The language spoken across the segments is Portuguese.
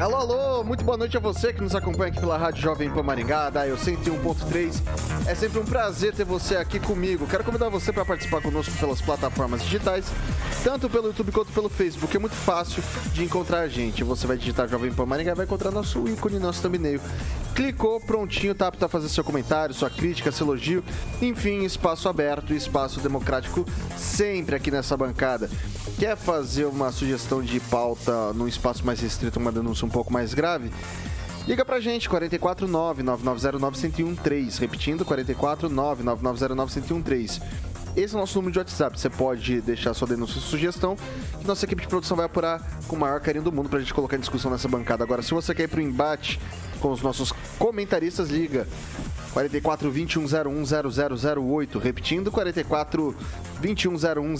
Alô, alô, muito boa noite a você que nos acompanha aqui pela Rádio Jovem Pan Maringá, da 101.3. É sempre um prazer ter você aqui comigo. Quero convidar você para participar conosco pelas plataformas digitais, tanto pelo YouTube quanto pelo Facebook. É muito fácil de encontrar a gente. Você vai digitar Jovem Pan Maringá e vai encontrar nosso ícone, nosso thumbnail. Clicou, prontinho, tá apto a fazer seu comentário, sua crítica, seu elogio. Enfim, espaço aberto e espaço democrático sempre aqui nessa bancada. Quer fazer uma sugestão de pauta num espaço mais restrito, uma denúncia um pouco mais grave? Liga pra gente, 449-9909-1013. Repetindo, 449-9909-1013. Esse é o nosso número de WhatsApp. Você pode deixar sua denúncia e sugestão, que nossa equipe de produção vai apurar com o maior carinho do mundo pra gente colocar em discussão nessa bancada. Agora, se você quer ir pro embate com os nossos comentaristas, liga 44 2101 0008. Repetindo, 44 2101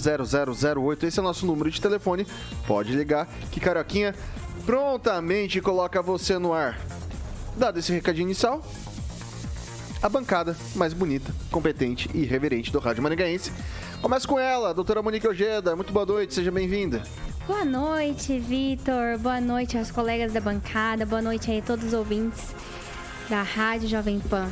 0008. Esse é o nosso número de telefone. Pode ligar que Carioquinha prontamente coloca você no ar. Dado esse recadinho inicial, a bancada mais bonita, competente e reverente do Rádio Maringaense. Começa com ela, doutora Monique Ojeda. Muito boa noite, seja bem-vinda. Boa noite, Vitor. Boa noite aos colegas da bancada. Boa noite aí a todos os ouvintes da Rádio Jovem Pan.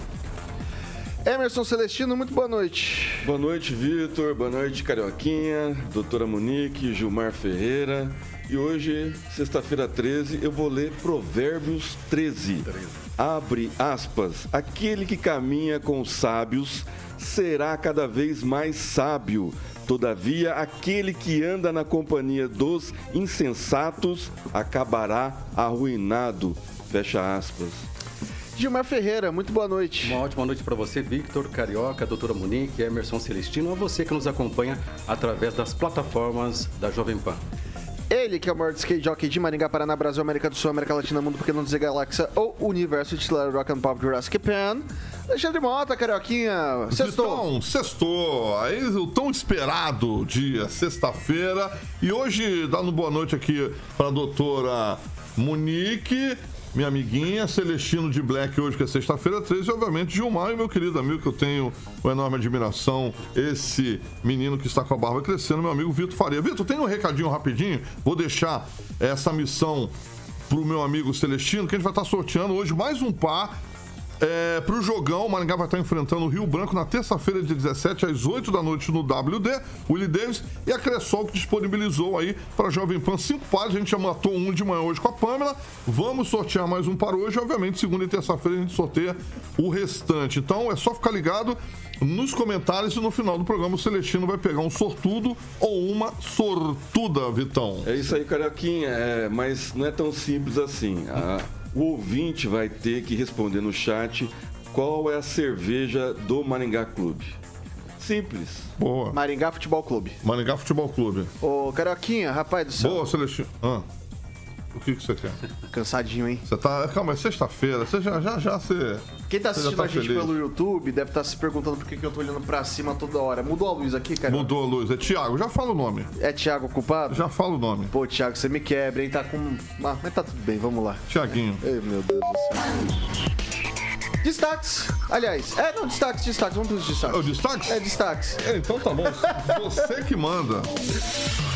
Emerson Celestino, muito boa noite. Boa noite, Vitor. Boa noite, Carioquinha, doutora Monique, Gilmar Ferreira. E hoje, sexta-feira 13, eu vou ler Provérbios 13. 13. Abre aspas. Aquele que caminha com os sábios será cada vez mais sábio. Todavia, aquele que anda na companhia dos insensatos acabará arruinado. Fecha aspas. Gilmar Ferreira, muito boa noite. Uma ótima noite para você, Victor, Carioca, doutora Monique, Emerson Celestino, a você que nos acompanha através das plataformas da Jovem Pan. Ele que é o maior skate jockey de Maringá, Paraná, Brasil, América do Sul, América Latina, Mundo, porque não dizer Galáxia ou Universo, titular Rock and Pop Jurassic Pan. Alexandre Mota, Carioquinha, sextou. Então, sextou. Aí o tão esperado dia, sexta-feira. E hoje, dando boa noite aqui para a doutora Monique minha amiguinha, Celestino de Black, hoje que é sexta-feira 13, e obviamente Gilmar e meu querido amigo, que eu tenho uma enorme admiração, esse menino que está com a barba crescendo, meu amigo Vitor Faria. Vitor, tem um recadinho rapidinho, vou deixar essa missão pro meu amigo Celestino, que a gente vai estar sorteando hoje mais um par é, para o jogão, o Maringá vai estar enfrentando o Rio Branco na terça-feira, de 17 às 8 da noite no WD. Willie Davis e a Cressol que disponibilizou aí para a Jovem Pan cinco pares. A gente já matou um de manhã hoje com a Pamela. Vamos sortear mais um para hoje. Obviamente, segunda e terça-feira a gente sorteia o restante. Então é só ficar ligado nos comentários e no final do programa o Celestino vai pegar um sortudo ou uma sortuda, Vitão. É isso aí, Carioquinha. É, mas não é tão simples assim. A o ouvinte vai ter que responder no chat qual é a cerveja do Maringá Clube. Simples. Boa. Maringá Futebol Clube. Maringá Futebol Clube. Ô, Carioquinha, rapaz do céu. Boa, Celestino. Ah. O que, que você quer? Cansadinho, hein? Você tá. Calma, é sexta-feira. Você já, já, já você. Quem tá assistindo tá a gente feliz. pelo YouTube deve estar tá se perguntando por que, que eu tô olhando pra cima toda hora. Mudou a luz aqui, cara? Mudou a luz. É Thiago, já fala o nome. É Thiago culpado? Já fala o nome. Pô, Thiago, você me quebra, hein? Tá com. Ah, mas tá tudo bem, vamos lá. Tiaguinho. Ei, meu Deus do céu. Destaques. Aliás, é, não, destaques, destaques. Vamos para os destaques. É o destaques? É, destaques. É, então tá bom. Você que manda.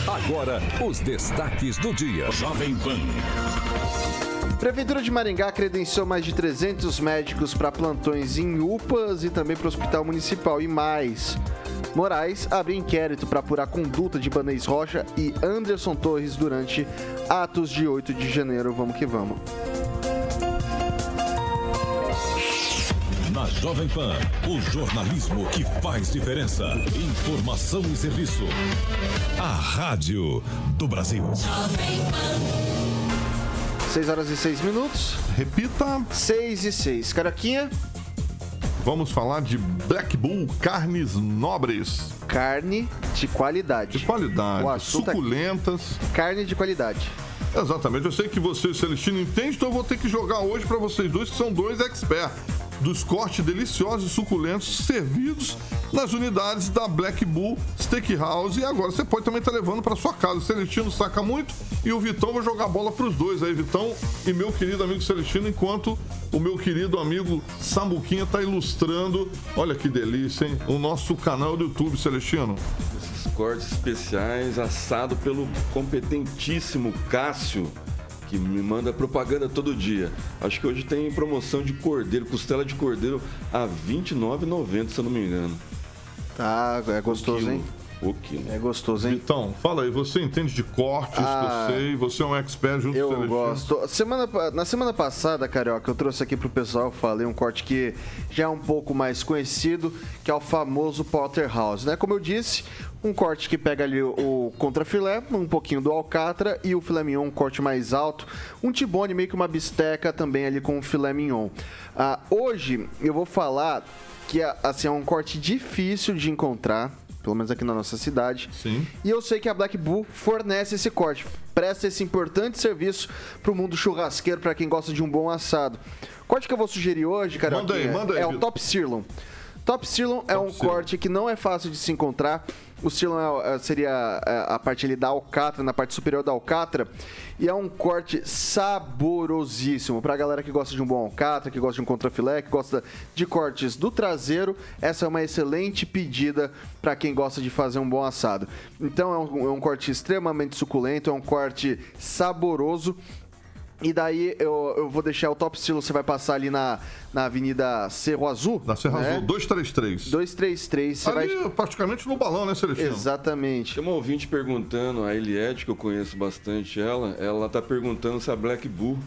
Agora, os destaques do dia. Jovem Pan. Prefeitura de Maringá credenciou mais de 300 médicos para plantões em UPAs e também para o Hospital Municipal e mais. Moraes abre inquérito para apurar a conduta de Banês Rocha e Anderson Torres durante atos de 8 de janeiro. Vamos que vamos. Na Jovem Pan, o jornalismo que faz diferença. Informação e serviço. A Rádio do Brasil. 6 horas e 6 minutos. Repita. 6 e 6. Caraquinha, Vamos falar de Black Bull carnes nobres, carne de qualidade. de qualidade, suculentas. Carne de qualidade. Exatamente. Eu sei que você, e Celestino, entende, então eu vou ter que jogar hoje para vocês dois, que são dois experts dos cortes deliciosos e suculentos servidos nas unidades da Black Bull Steakhouse. E agora você pode também estar levando para sua casa. O Celestino saca muito e o Vitão vai jogar bola para os dois aí, Vitão e meu querido amigo Celestino, enquanto o meu querido amigo Samuquinha está ilustrando. Olha que delícia, hein? O nosso canal do YouTube, Celestino. Esses cortes especiais assado pelo competentíssimo Cássio, que me manda propaganda todo dia. Acho que hoje tem promoção de cordeiro, costela de cordeiro a R$ 29,90, se eu não me engano. Tá, é gostoso, hein? O quilo. É gostoso, hein? Vitão, fala aí, você entende de cortes, Ah, que eu sei, você é um expert junto com o Eu Celestino. gosto. Semana, na semana passada, Carioca, eu trouxe aqui pro pessoal, falei um corte que já é um pouco mais conhecido, que é o famoso Porterhouse, né? Como eu disse, um corte que pega ali o, o contrafilé, um pouquinho do alcatra e o filé mignon, um corte mais alto, um tibone, meio que uma bisteca também ali com o filé mignon. Ah, hoje eu vou falar que assim, é um corte difícil de encontrar, pelo menos aqui na nossa cidade. Sim. E eu sei que a Black Bull fornece esse corte, presta esse importante serviço pro mundo churrasqueiro, para quem gosta de um bom assado. O corte que eu vou sugerir hoje, cara, Manda aí, manda aí, é o. Top Sirloin. Top Sirloin é um Sirloin. corte que não é fácil de se encontrar. O sirloin é- é- seria é, a parte ali da alcatra, na parte superior da alcatra. E é um corte saborosíssimo. Pra galera que gosta de um bom alcatra, que gosta de um contrafilé, que gosta de cortes do traseiro, essa é uma excelente pedida para quem gosta de fazer um bom assado. Então é um, é um corte extremamente suculento, é um corte saboroso. E daí eu, eu vou deixar o top estilo, você vai passar ali na, na Avenida Cerro Azul. Da Serra né? Azul, 233. 233, você Ali, vai. praticamente no balão, né, Celestino? Exatamente. Tem uma ouvinte perguntando, a Eliette, que eu conheço bastante ela, ela tá perguntando se a Black Bull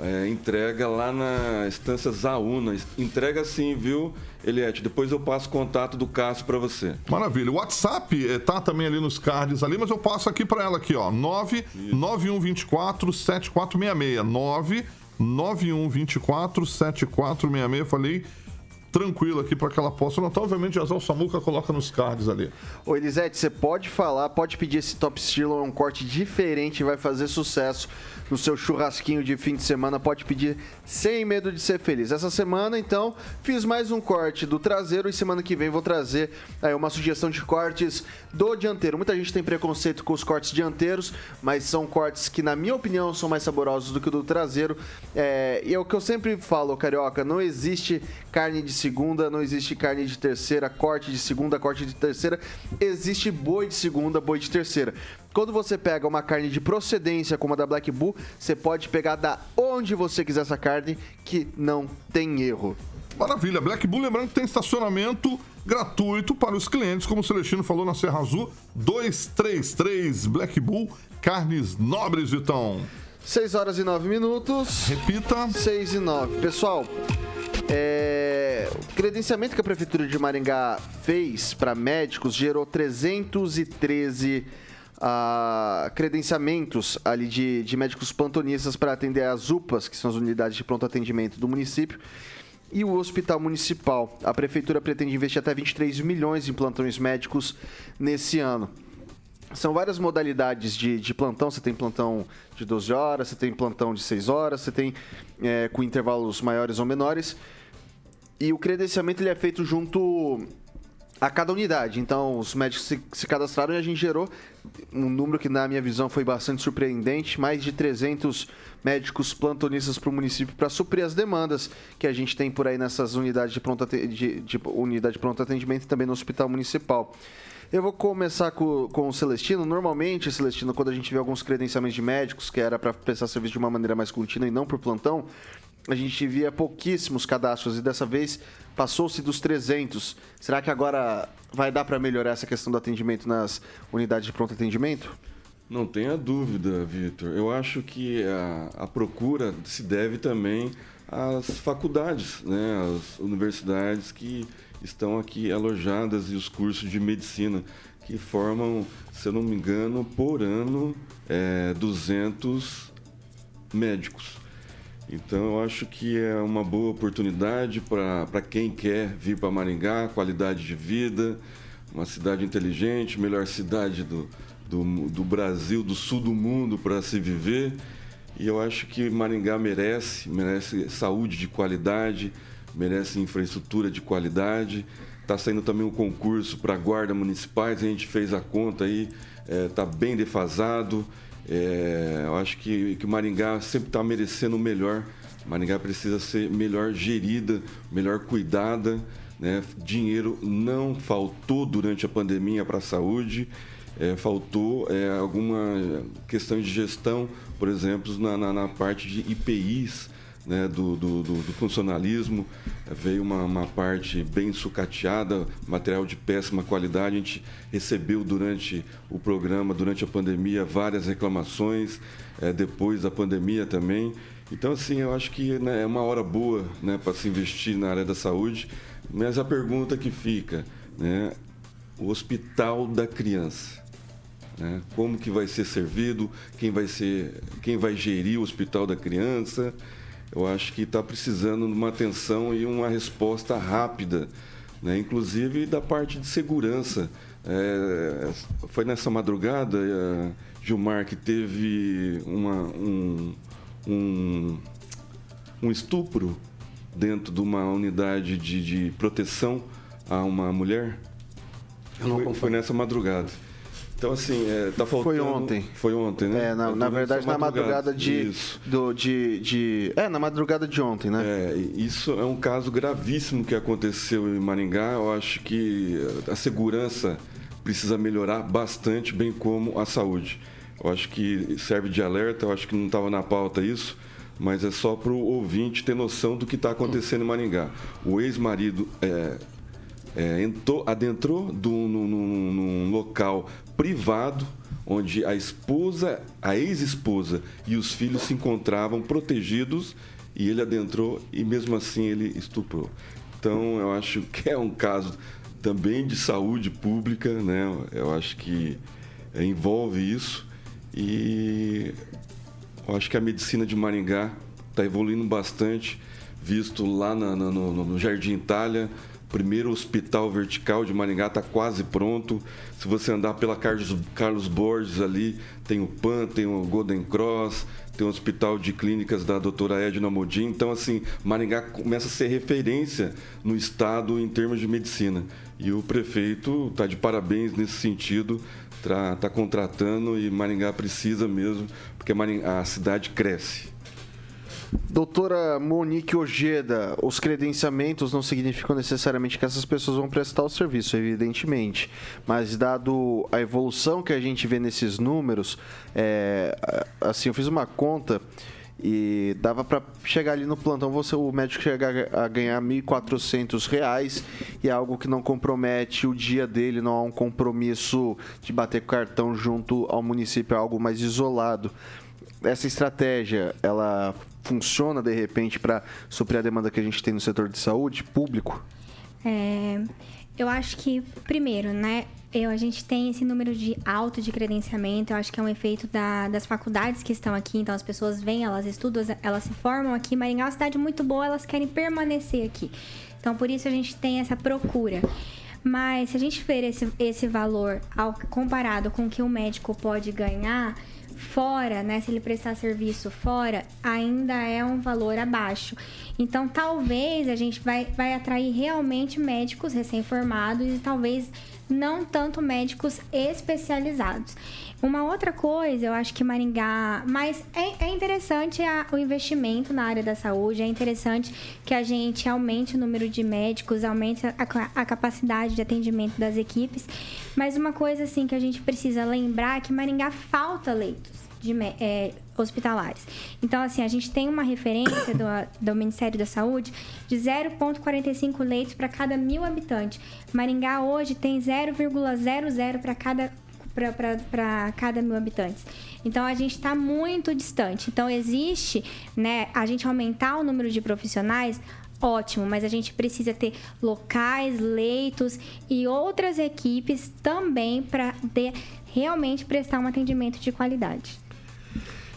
é, entrega lá na Estância Zauna. Entrega sim, viu, Eliette? Depois eu passo o contato do Cássio para você. Maravilha. O WhatsApp eh, tá também ali nos cards ali, mas eu passo aqui para ela aqui, ó. 99124 7466. 99124 7466. Falei tranquilo aqui para que ela possa anotar. Obviamente, Jazal Samuca coloca nos cards ali. Ô Elisete, você pode falar, pode pedir esse top estilo, é um corte diferente, vai fazer sucesso no seu churrasquinho de fim de semana, pode pedir sem medo de ser feliz. Essa semana, então, fiz mais um corte do traseiro e semana que vem vou trazer aí, uma sugestão de cortes do dianteiro. Muita gente tem preconceito com os cortes dianteiros, mas são cortes que, na minha opinião, são mais saborosos do que o do traseiro. É, e é o que eu sempre falo, carioca, não existe carne de segunda, não existe carne de terceira, corte de segunda, corte de terceira. Existe boi de segunda, boi de terceira. Quando você pega uma carne de procedência como a da Black Bull, você pode pegar da onde você quiser essa carne, que não tem erro. Maravilha. Black Bull, lembrando que tem estacionamento gratuito para os clientes, como o Celestino falou na Serra Azul. 233 Black Bull, carnes nobres, Vitão. 6 horas e 9 minutos. Repita. 6 e 9. Pessoal, é, o credenciamento que a Prefeitura de Maringá fez para médicos gerou 313 ah, credenciamentos ali de, de médicos plantonistas para atender as UPAs, que são as unidades de pronto atendimento do município, e o Hospital Municipal. A Prefeitura pretende investir até 23 milhões em plantões médicos nesse ano. São várias modalidades de, de plantão. Você tem plantão de 12 horas, você tem plantão de 6 horas, você tem é, com intervalos maiores ou menores. E o credenciamento ele é feito junto a cada unidade. Então, os médicos se, se cadastraram e a gente gerou um número que, na minha visão, foi bastante surpreendente: mais de 300 médicos plantonistas para o município para suprir as demandas que a gente tem por aí nessas unidades de pronto, de, de unidade de pronto atendimento e também no hospital municipal. Eu vou começar com, com o Celestino. Normalmente, Celestino, quando a gente vê alguns credenciamentos de médicos, que era para prestar serviço de uma maneira mais contínua e não por plantão, a gente via pouquíssimos cadastros e dessa vez passou-se dos 300. Será que agora vai dar para melhorar essa questão do atendimento nas unidades de pronto atendimento? Não tenha dúvida, Vitor. Eu acho que a, a procura se deve também as faculdades, né, as universidades que estão aqui alojadas e os cursos de medicina que formam, se eu não me engano, por ano é, 200 médicos. Então, eu acho que é uma boa oportunidade para quem quer vir para Maringá, qualidade de vida, uma cidade inteligente, melhor cidade do, do, do Brasil, do sul do mundo para se viver. E eu acho que Maringá merece, merece saúde de qualidade, merece infraestrutura de qualidade. Está saindo também um concurso para guarda municipais, a gente fez a conta aí, está é, tá bem defasado. É, eu acho que, que Maringá sempre está merecendo o melhor. Maringá precisa ser melhor gerida, melhor cuidada. Né? Dinheiro não faltou durante a pandemia para a saúde. É, faltou é, alguma questão de gestão, por exemplo, na, na, na parte de IPIs, né, do, do, do, do, funcionalismo, veio uma, uma, parte bem sucateada, material de péssima qualidade. A gente recebeu durante o programa, durante a pandemia, várias reclamações, é, depois da pandemia também. Então, assim, eu acho que né, é uma hora boa né, para se investir na área da saúde, mas a pergunta que fica, né, o hospital da criança. Né? Como que vai ser servido, quem vai, ser, quem vai gerir o hospital da criança, eu acho que está precisando de uma atenção e uma resposta rápida, né? inclusive da parte de segurança. É, foi nessa madrugada, é, Gilmar, que teve uma, um, um, um estupro dentro de uma unidade de, de proteção a uma mulher. Foi, foi nessa madrugada. Então, assim, é, tá faltando. Foi ontem. Foi ontem, né? É, na, é, na verdade, na madrugada, de, do, de, de. É, na madrugada de ontem, né? É, isso é um caso gravíssimo que aconteceu em Maringá. Eu acho que a segurança precisa melhorar bastante, bem como a saúde. Eu acho que serve de alerta, eu acho que não estava na pauta isso, mas é só para o ouvinte ter noção do que está acontecendo em Maringá. O ex-marido é, é, entrou, adentrou do, num, num, num local privado onde a esposa, a ex-esposa e os filhos se encontravam protegidos e ele adentrou e mesmo assim ele estuprou. Então eu acho que é um caso também de saúde pública, né? Eu acho que envolve isso e eu acho que a medicina de Maringá está evoluindo bastante, visto lá na, no, no Jardim Itália primeiro hospital vertical de Maringá está quase pronto. Se você andar pela Carlos, Carlos Borges ali, tem o PAN, tem o Golden Cross, tem o Hospital de Clínicas da doutora Edna Modin. Então, assim, Maringá começa a ser referência no estado em termos de medicina. E o prefeito está de parabéns nesse sentido, está tá contratando e Maringá precisa mesmo, porque a cidade cresce. Doutora Monique Ojeda, os credenciamentos não significam necessariamente que essas pessoas vão prestar o serviço, evidentemente. Mas dado a evolução que a gente vê nesses números, é, assim, eu fiz uma conta e dava para chegar ali no plantão, você, o médico chegar a ganhar R$ 1.400 e é algo que não compromete o dia dele, não há um compromisso de bater cartão junto ao município, é algo mais isolado essa estratégia, ela funciona de repente para suprir a demanda que a gente tem no setor de saúde público? É, eu acho que, primeiro, né, eu, a gente tem esse número de alto de credenciamento, eu acho que é um efeito da, das faculdades que estão aqui, então as pessoas vêm, elas estudam, elas se formam aqui. Maringá é uma cidade muito boa, elas querem permanecer aqui. Então, por isso a gente tem essa procura. Mas se a gente ver esse, esse valor ao, comparado com o que o médico pode ganhar, fora, né, se ele prestar serviço fora, ainda é um valor abaixo. Então, talvez a gente vai, vai atrair realmente médicos recém-formados e talvez não tanto médicos especializados. Uma outra coisa, eu acho que Maringá. Mas é, é interessante a, o investimento na área da saúde, é interessante que a gente aumente o número de médicos, aumente a, a capacidade de atendimento das equipes. Mas uma coisa assim que a gente precisa lembrar é que Maringá falta leitos de, é, hospitalares. Então, assim, a gente tem uma referência do, do Ministério da Saúde de 0,45 leitos para cada mil habitantes. Maringá hoje tem 0,00 para cada para cada mil habitantes. Então a gente está muito distante. Então existe, né, a gente aumentar o número de profissionais, ótimo, mas a gente precisa ter locais, leitos e outras equipes também para realmente prestar um atendimento de qualidade.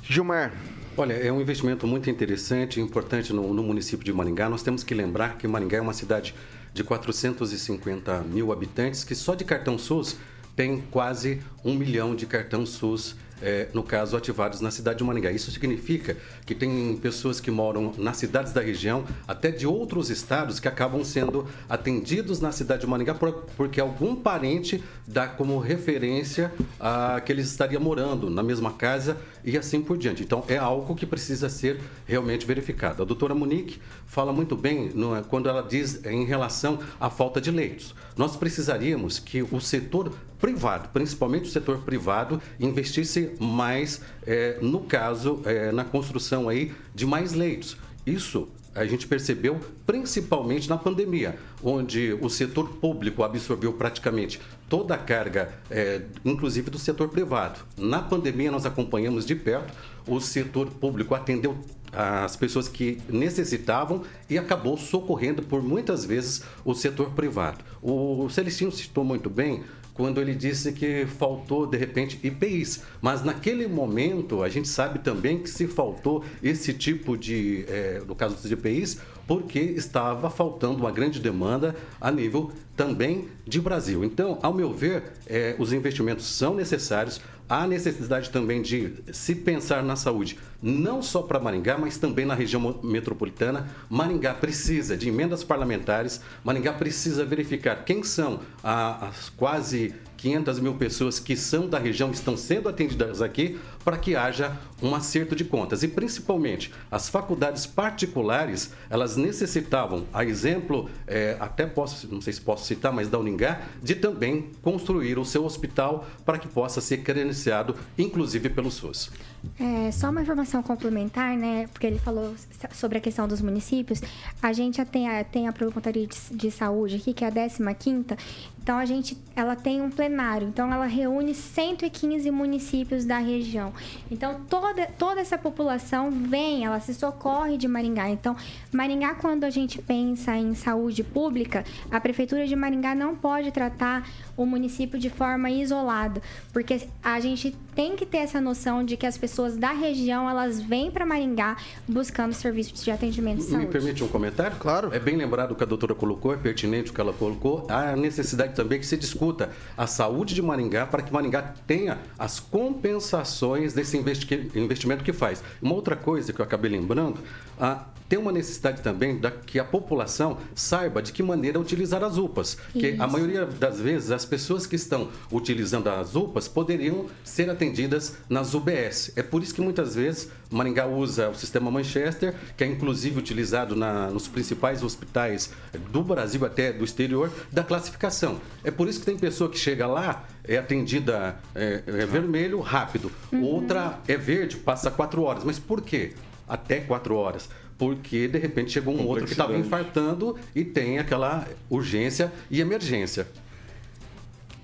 Gilmar. Olha, é um investimento muito interessante e importante no, no, município de Maringá. Nós temos que lembrar que Maringá é uma cidade de 450 mil habitantes que só de cartão SUS tem quase um milhão de cartão SUS é, no caso, ativados na cidade de Maringá. Isso significa que tem pessoas que moram nas cidades da região, até de outros estados, que acabam sendo atendidos na cidade de Maringá por, porque algum parente dá como referência a que eles estariam morando na mesma casa e assim por diante. Então, é algo que precisa ser realmente verificado. A doutora Monique fala muito bem no, quando ela diz em relação à falta de leitos. Nós precisaríamos que o setor privado, principalmente o setor privado, investisse mais, é, no caso, é, na construção aí de mais leitos. Isso a gente percebeu principalmente na pandemia, onde o setor público absorveu praticamente toda a carga, é, inclusive do setor privado. Na pandemia, nós acompanhamos de perto, o setor público atendeu as pessoas que necessitavam e acabou socorrendo por muitas vezes o setor privado. O Celestino citou muito bem quando ele disse que faltou, de repente, IPIs. Mas naquele momento, a gente sabe também que se faltou esse tipo de, é, no caso dos IPIs, porque estava faltando uma grande demanda a nível também de Brasil. Então, ao meu ver, é, os investimentos são necessários. Há necessidade também de se pensar na saúde, não só para Maringá, mas também na região metropolitana. Maringá precisa de emendas parlamentares, Maringá precisa verificar quem são as quase 500 mil pessoas que são da região estão sendo atendidas aqui para que haja um acerto de contas. E principalmente as faculdades particulares, elas necessitavam, a exemplo, é, até posso, não sei se posso citar, mas da Uningá, de também construir o seu hospital para que possa ser credenciado, inclusive pelo SUS. É, só uma informação complementar, né? Porque ele falou sobre a questão dos municípios. A gente tem a, tem a Procuradoria de, de Saúde aqui, que é a 15 quinta então a gente, ela tem um plenário, então ela reúne 115 municípios da região. Então toda, toda essa população vem, ela se socorre de Maringá. Então Maringá, quando a gente pensa em saúde pública, a prefeitura de Maringá não pode tratar o município de forma isolada, porque a gente tem que ter essa noção de que as pessoas da região elas vêm para Maringá buscando serviços de atendimento de saúde. Me permite um comentário? Claro. É bem lembrado o que a doutora colocou, é pertinente o que ela colocou. A necessidade também que se discuta a saúde de Maringá para que Maringá tenha as compensações desse investimento que faz. Uma outra coisa que eu acabei lembrando, a tem uma necessidade também da que a população saiba de que maneira utilizar as UPAs. Isso. Que a maioria das vezes as pessoas que estão utilizando as UPAs poderiam ser atendidas nas UBS. É por isso que muitas vezes Maringá usa o sistema Manchester, que é inclusive utilizado na, nos principais hospitais do Brasil até do exterior, da classificação. É por isso que tem pessoa que chega lá, é atendida é, é vermelho, rápido. Uhum. Outra é verde, passa quatro horas. Mas por quê? Até quatro horas porque de repente chegou um outro que estava infartando e tem aquela urgência e emergência.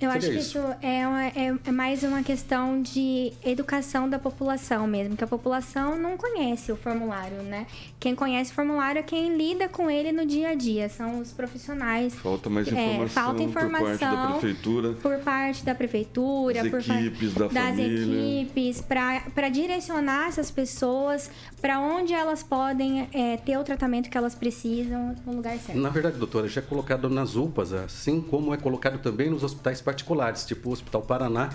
Eu acho que isso, é, uma, é, é, mais uma questão de educação da população mesmo, que a população não conhece o formulário, né? Quem conhece o formulário é quem lida com ele no dia a dia, são os profissionais. Falta mais informação, é, falta informação por parte da prefeitura. Por parte da prefeitura, das por equipes, da das família. equipes, para direcionar essas pessoas para onde elas podem é, ter o tratamento que elas precisam no lugar certo. Na verdade, doutora, já é colocado nas UPAs, assim como é colocado também nos hospitais particulares tipo o Hospital Paraná,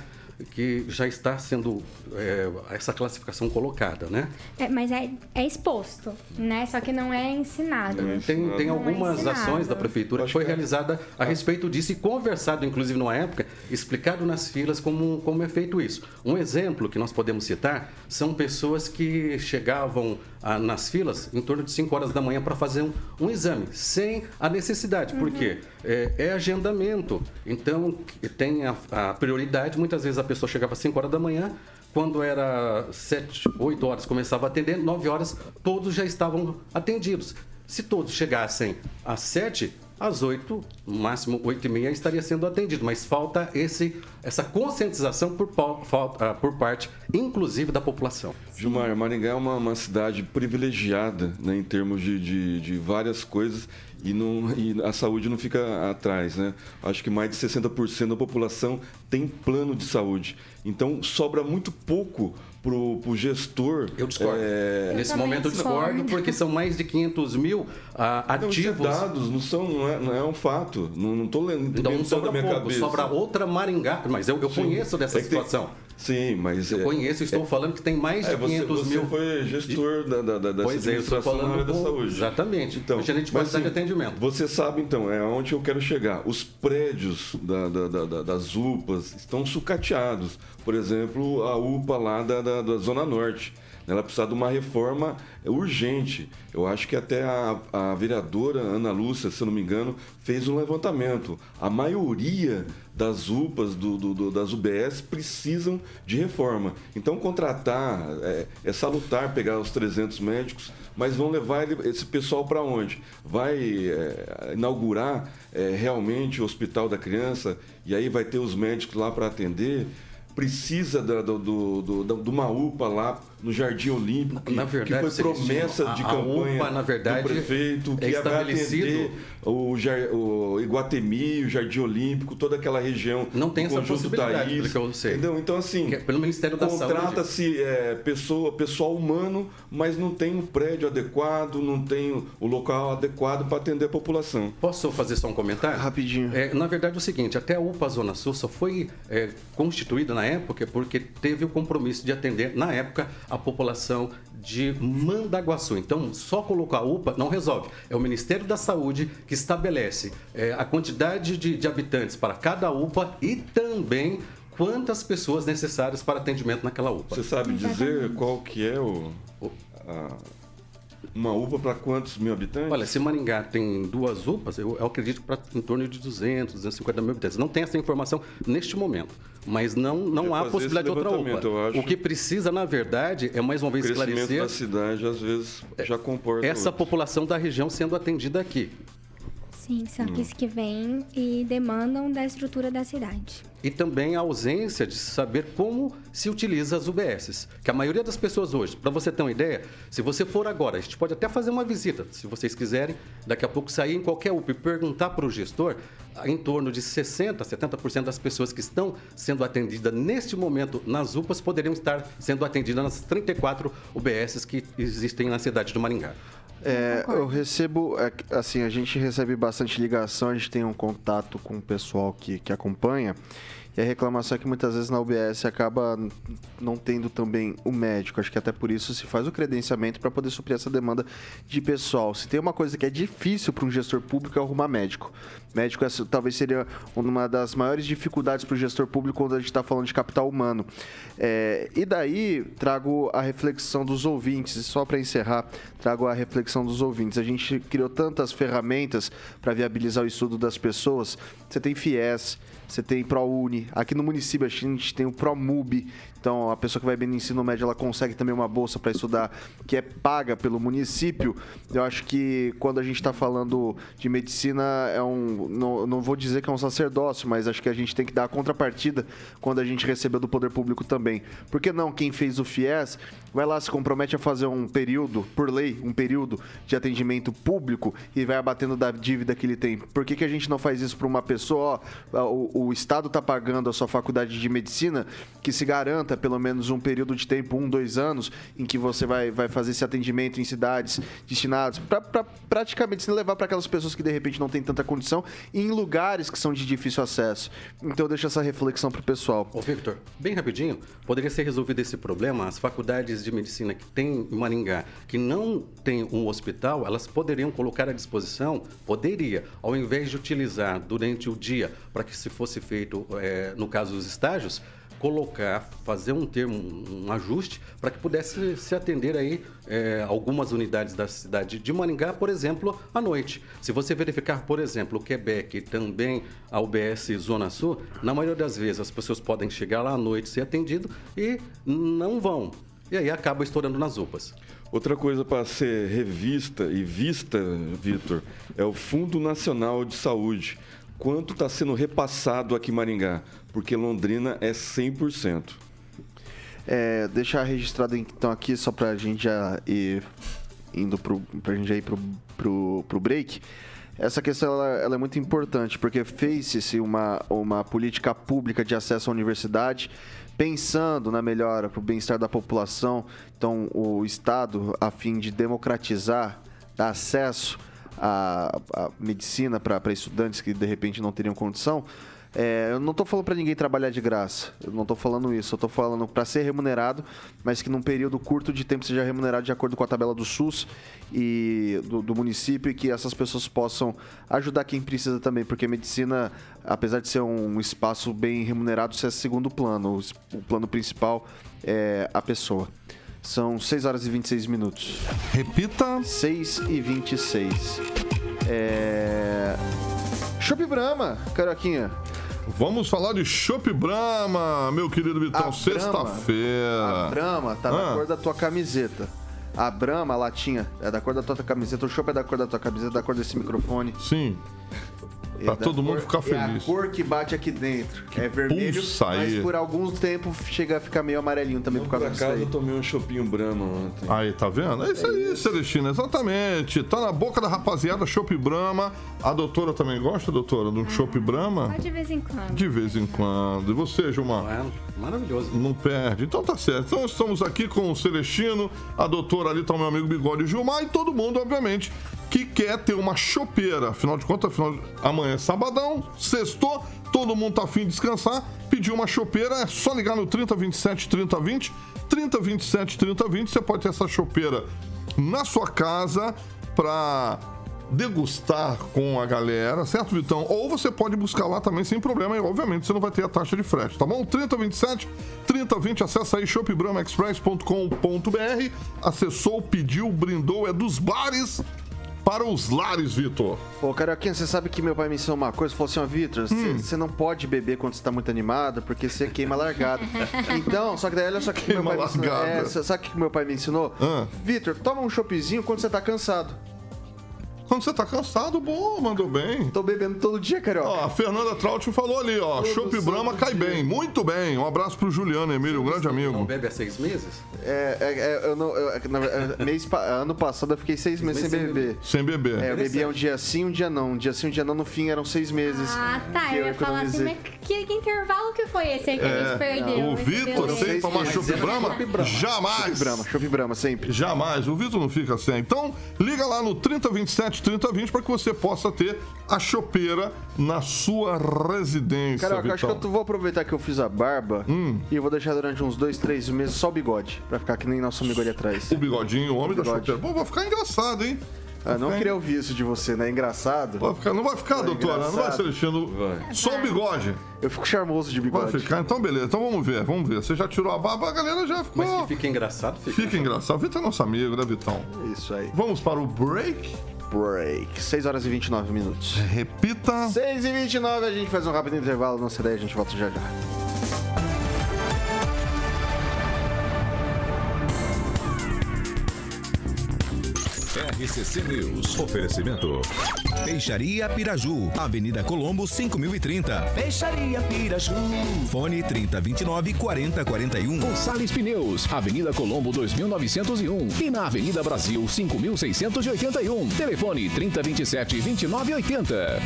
que já está sendo é, essa classificação colocada, né? É, mas é, é, exposto, né? Só que não é ensinado. É, tem, tem é algumas ações da prefeitura que foi que é. realizada a respeito disso e conversado, inclusive, numa época, explicado nas filas como, como é feito isso. Um exemplo que nós podemos citar são pessoas que chegavam a, nas filas em torno de 5 horas da manhã para fazer um, um, exame, sem a necessidade, uhum. porque é, é, agendamento. Então, tem a, a, prioridade. Muitas vezes a pessoa chegava às 5 horas da manhã, quando era 7, 8 horas começava a atender, 9 horas todos já estavam atendidos. Se todos chegassem às 7, às 8, no máximo 8 e meia, estaria sendo atendido. Mas falta esse, essa conscientização por, falta, ah, por parte, inclusive, da população. Gilmar, Maringá é uma, uma cidade privilegiada né, em termos de, de, de várias coisas e, não, e a saúde não fica atrás. Né? Acho que mais de 60% da população tem plano de saúde. Então, sobra muito pouco para o gestor. Eu discordo. É... Nesse momento eu discordo, porque são mais de 500 mil ah, ativos. Não, dados, não, são, não, é, não é um fato. Não estou lendo. Então não sobra pouco, cabeça. sobra outra Maringá. Mas eu, eu conheço dessa é situação. Tem... Sim, mas. Eu é, conheço, estou é, falando que tem mais de é, você, 500 você mil. Você foi gestor da, da, da, dessa administração é, na área da saúde. Exatamente. Então, gerente de qualidade de atendimento. Você sabe, então, é onde eu quero chegar. Os prédios da, da, das UPAs estão sucateados. Por exemplo, a UPA lá da, da, da Zona Norte. Ela precisa de uma reforma urgente. Eu acho que até a, a vereadora Ana Lúcia, se eu não me engano, fez um levantamento. A maioria das UPAs, do, do, do, das UBS, precisam de reforma. Então, contratar é, é, salutar pegar os 300 médicos, mas vão levar esse pessoal para onde? Vai é, inaugurar é, realmente o Hospital da Criança e aí vai ter os médicos lá para atender? precisa do, do, do, do, de uma UPA lá no Jardim Olímpico, que, na verdade, que foi promessa de a, campanha a UPA, na verdade, do prefeito, que é vai atender o, o Iguatemi, o Jardim Olímpico, toda aquela região Não tem essa possibilidade, Thaís, que eu sei. Entendeu? Então, assim, é pelo Ministério da contrata-se é, pessoa, pessoal humano, mas não tem um prédio adequado, não tem o local adequado para atender a população. Posso fazer só um comentário? Rapidinho. É, na verdade, é o seguinte, até a UPA Zona Sul só foi é, constituída na época porque teve o compromisso de atender, na época, a população de Mandaguaçu. Então, só colocar a UPA não resolve. É o Ministério da Saúde que estabelece é, a quantidade de, de habitantes para cada UPA e também quantas pessoas necessárias para atendimento naquela UPA. Você sabe dizer qual que é o, a, uma UPA para quantos mil habitantes? Olha, se Maringá tem duas UPAs, eu, eu acredito que para em torno de 200, 250 mil habitantes. Não tem essa informação neste momento, mas não, não há possibilidade de outra UPA. O que precisa, na verdade, é mais uma vez o crescimento esclarecer... da cidade, às vezes, já comporta... Essa outros. população da região sendo atendida aqui. Sim, são hum. aqueles que vêm e demandam da estrutura da cidade. E também a ausência de saber como se utiliza as UBSs. Que a maioria das pessoas hoje, para você ter uma ideia, se você for agora, a gente pode até fazer uma visita, se vocês quiserem, daqui a pouco sair em qualquer UP e perguntar para o gestor, em torno de 60%, 70% das pessoas que estão sendo atendidas neste momento nas UPAs poderiam estar sendo atendidas nas 34 UBSs que existem na cidade do Maringá. É, eu recebo, é, assim, a gente recebe bastante ligação, a gente tem um contato com o pessoal que, que acompanha. E a reclamação é que muitas vezes na UBS acaba não tendo também o médico. Acho que até por isso se faz o credenciamento para poder suprir essa demanda de pessoal. Se tem uma coisa que é difícil para um gestor público é arrumar médico. Médico é, talvez seria uma das maiores dificuldades para o gestor público quando a gente está falando de capital humano. É, e daí trago a reflexão dos ouvintes, e só para encerrar, trago a reflexão dos ouvintes. A gente criou tantas ferramentas para viabilizar o estudo das pessoas. Você tem FIES, você tem ProUni. Aqui no município a gente tem o ProMUB. Então a pessoa que vai bem no ensino médio ela consegue também uma bolsa para estudar que é paga pelo município. Eu acho que quando a gente está falando de medicina é um não, não vou dizer que é um sacerdócio, mas acho que a gente tem que dar a contrapartida quando a gente recebeu do poder público também. Por que não quem fez o FIES vai lá se compromete a fazer um período por lei, um período de atendimento público e vai abatendo da dívida que ele tem? Por que, que a gente não faz isso para uma pessoa? Ó, o, o Estado está pagando a sua faculdade de medicina, que se garanta pelo menos um período de tempo, um, dois anos, em que você vai, vai fazer esse atendimento em cidades destinadas para pra, praticar medicina levar para aquelas pessoas que de repente não têm tanta condição e em lugares que são de difícil acesso. Então eu deixo essa reflexão para o pessoal. Ô Victor, bem rapidinho, poderia ser resolvido esse problema? As faculdades de medicina que tem em Maringá, que não tem um hospital, elas poderiam colocar à disposição, poderia, ao invés de utilizar durante o dia para que se fosse fosse feito, é, no caso dos estágios, colocar, fazer um termo, um ajuste para que pudesse se atender aí é, algumas unidades da cidade de Maringá, por exemplo, à noite. Se você verificar, por exemplo, o Quebec e também a UBS Zona Sul, na maioria das vezes as pessoas podem chegar lá à noite ser atendido e não vão. E aí acaba estourando nas UPAs. Outra coisa para ser revista e vista, Vitor, é o Fundo Nacional de Saúde. Quanto está sendo repassado aqui em Maringá? Porque Londrina é 100%. É, deixar registrado então aqui, só para a gente já ir indo para gente já ir pro, pro, pro break. Essa questão ela, ela é muito importante, porque fez-se uma, uma política pública de acesso à universidade pensando na melhora para o bem-estar da população. Então, o Estado, a fim de democratizar, dar acesso à, à medicina para estudantes que de repente não teriam condição, é, eu não estou falando para ninguém trabalhar de graça. Eu não estou falando isso. Eu estou falando para ser remunerado, mas que num período curto de tempo seja remunerado de acordo com a tabela do SUS e do, do município e que essas pessoas possam ajudar quem precisa também, porque a medicina, apesar de ser um espaço bem remunerado, isso é segundo plano. O plano principal é a pessoa. São 6 horas e 26 minutos. Repita. 6 e 26. É. Shop Brahma, Caroquinha. Vamos falar de Chopp Brahma, meu querido Vitão. Sexta-feira. A Brahma tá ah. na cor da tua camiseta. A Brahma, a latinha, é da cor da tua camiseta. O Chopp é da cor da tua camiseta, da cor desse microfone. Sim. Pra todo mundo ficar feliz. É a cor que bate aqui dentro. Que é vermelho, mas por algum tempo chega a ficar meio amarelinho também por causa por disso acaso eu tomei um chopinho Brahma ontem. Aí, tá vendo? É isso é aí, Celestina, exatamente. Tá na boca da rapaziada, Chopp Brahma. A doutora também gosta, doutora, de um ah, Chopp Brahma? De vez em quando. De vez em quando. E você, Gilmar? É, maravilhoso. Não perde. Então tá certo. Então estamos aqui com o Celestino, a doutora ali tá o meu amigo Bigode Gilmar e todo mundo, obviamente, que quer ter uma chopeira. Afinal de contas, afinal, amanhã é sabadão, sextou, todo mundo tá afim de descansar, pediu uma chopeira, é só ligar no 3027 3020, 3027 3020, você pode ter essa chopeira na sua casa para degustar com a galera, certo, Vitão? Ou você pode buscar lá também sem problema e, obviamente, você não vai ter a taxa de frete, tá bom? 3027 3020, acessa aí shopbramaexpress.com.br, acessou, pediu, brindou, é dos bares para os lares, Vitor. Pô, Carioquinha, você sabe que meu pai me ensinou uma coisa, falou assim, ó, Vitor, você hum. não pode beber quando você tá muito animado, porque você queima a largada. então, só que daí olha só que meu pai me ensinou. É, sabe o que meu pai me ensinou? Ah. Vitor, toma um choppzinho quando você tá cansado. Quando você tá cansado, bom, mandou bem. Tô bebendo todo dia, carioca. Ó, a Fernanda Traut falou ali, ó. Chopp Brahma cai dia. bem, muito bem. Um abraço pro Juliano Emílio, um grande amigo. Não bebe há seis meses? É, é, é eu não. Eu, é, na, é, mês, ano passado eu fiquei seis meses, meses sem, beber. Sem beber. É, eu bebia um dia sim, um dia não. Um dia sim, um dia não. No fim eram seis meses. Ah, tá. Eu, eu ia falar assim, mas que, que, intervalo que foi esse aí que a gente é, perdeu? O Vitor sem tomar Chopp Brahma? Jamais. Chopp Brahma, Chopp Brahma, sempre. Jamais. O Vitor não fica sem. Então, liga lá no 3027 3020 para que você possa ter a chopeira na sua residência. Cara, eu acho que eu vou aproveitar que eu fiz a barba hum. e eu vou deixar durante uns dois, três meses só o bigode, pra ficar que nem nosso amigo ali atrás. O bigodinho, o homem o da chopeira. Bom, vai ficar engraçado, hein? Ah, não queria ouvir isso de você, né? Engraçado. Vai ficar, não vai ficar, doutora? Não vai, Celestino? Vai. Só o bigode. Eu fico charmoso de bigode. Vai ficar? Então, beleza. Então vamos ver, vamos ver. Você já tirou a barba, a galera já ficou... Mas que fica engraçado, fica. Fica engraçado. Vitor é nosso amigo, né, Vitão? Isso aí. Vamos para o break? Break. 6 horas e 29 minutos. Repita. 6 e 29, a gente faz um rápido intervalo, não se daí, a gente volta já já. RCC News. Oferecimento. Peixaria Piraju. Avenida Colombo, 5030. Peixaria Piraju. Fone 3029 4041. Gonçalves Pneus. Avenida Colombo, 2901. E na Avenida Brasil, 5681. Telefone 3027 2980.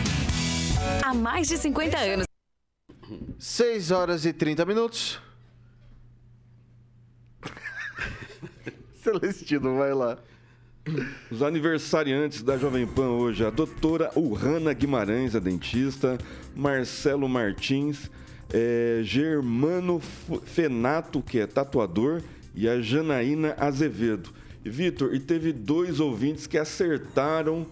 Há mais de 50 anos. 6 horas e 30 minutos. Celestino, vai lá. Os aniversariantes da Jovem Pan hoje, a doutora Urrana Guimarães, a dentista, Marcelo Martins, é, Germano Fenato, que é tatuador, e a Janaína Azevedo. E, Vitor, e teve dois ouvintes que acertaram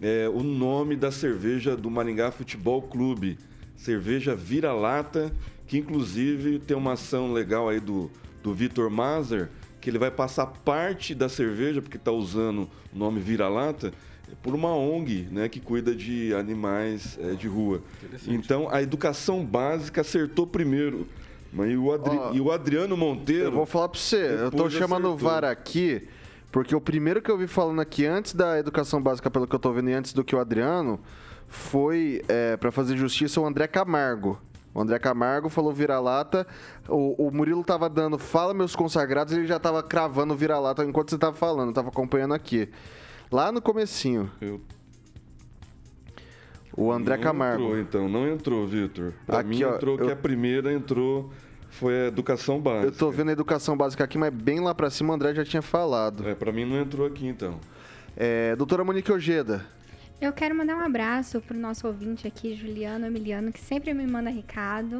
é, o nome da cerveja do Maringá Futebol Clube. Cerveja Vira-Lata, que inclusive tem uma ação legal aí do, do Vitor Mazer, que ele vai passar parte da cerveja, porque está usando o nome vira-lata, por uma ONG né, que cuida de animais é, de rua. Então, a educação básica acertou primeiro. Mas e o, Adri... oh, e o Adriano Monteiro. Eu vou falar para você, eu estou chamando o VAR aqui Porque o primeiro que eu vi falando aqui, antes da educação básica, pelo que eu tô vendo, e antes do que o Adriano, foi é, para fazer justiça o André Camargo. O André Camargo falou vira-lata. O, o, Murilo tava dando fala meus consagrados ele já tava cravando vira-lata enquanto você tava falando, tava acompanhando aqui. Lá no comecinho. Eu... O André não Camargo. Entrou, então, não entrou, Vitor. Pra Aqui, mim ó, entrou eu- que a primeira entrou foi a educação básica. Eu tô vendo a educação básica aqui, mas bem lá pra cima o André já tinha falado. É, pra mim não entrou aqui então. É, doutora Monique Ojeda. Eu quero mandar um abraço pro nosso ouvinte aqui, Juliano Emiliano, que sempre me manda recado.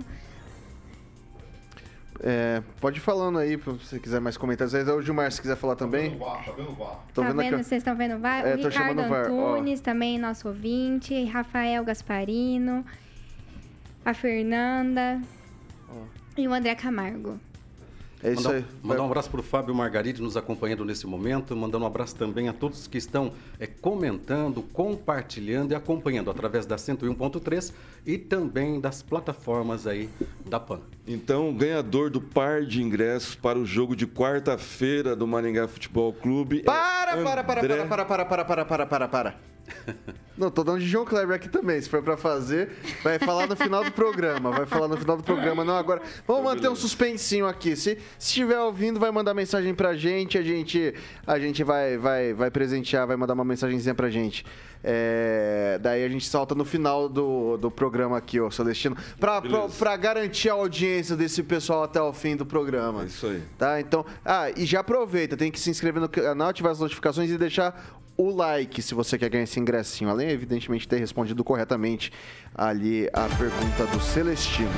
É, pode ir falando aí, se você quiser mais comentários. Aí, o Gilmar, se quiser falar também. Tá vendo o VAR? Tá vendo ó. Vocês estão vendo o VAR? É, o tô Ricardo chamando o VAR, ó. Antunes, também nosso ouvinte. Rafael Gasparino. A Fernanda. E o André Camargo. É isso Mandar, aí. mandar um abraço para o Fábio Margaride nos acompanhando nesse momento, mandando um abraço também a todos que estão é, comentando, compartilhando e acompanhando através da 101.3 e também das plataformas aí da PAN. Então, o ganhador do par de ingressos para o jogo de quarta-feira do Maringá Futebol Clube. é Para, para, para, André- para, para, para, para, para, para, para. Não, tô dando de João Kleber aqui também. Se for pra fazer, vai falar no final do programa. Vai falar no final do programa, não agora. Vamos manter um suspensinho aqui. Se estiver ouvindo, vai mandar mensagem pra gente. A gente, a gente vai, vai, vai presentear, vai mandar uma mensagenzinha pra gente. É, daí a gente solta no final do, do programa aqui, ó, Celestino. Pra, pra, Beleza. pra garantir a audiência desse pessoal até o fim do programa. É isso aí. Tá? Então, ah, e já aproveita, tem que se inscrever no canal, ativar as notificações e deixar o like se você quer ganhar esse ingressinho. Além, evidentemente, de ter respondido corretamente ali a pergunta do Celestino.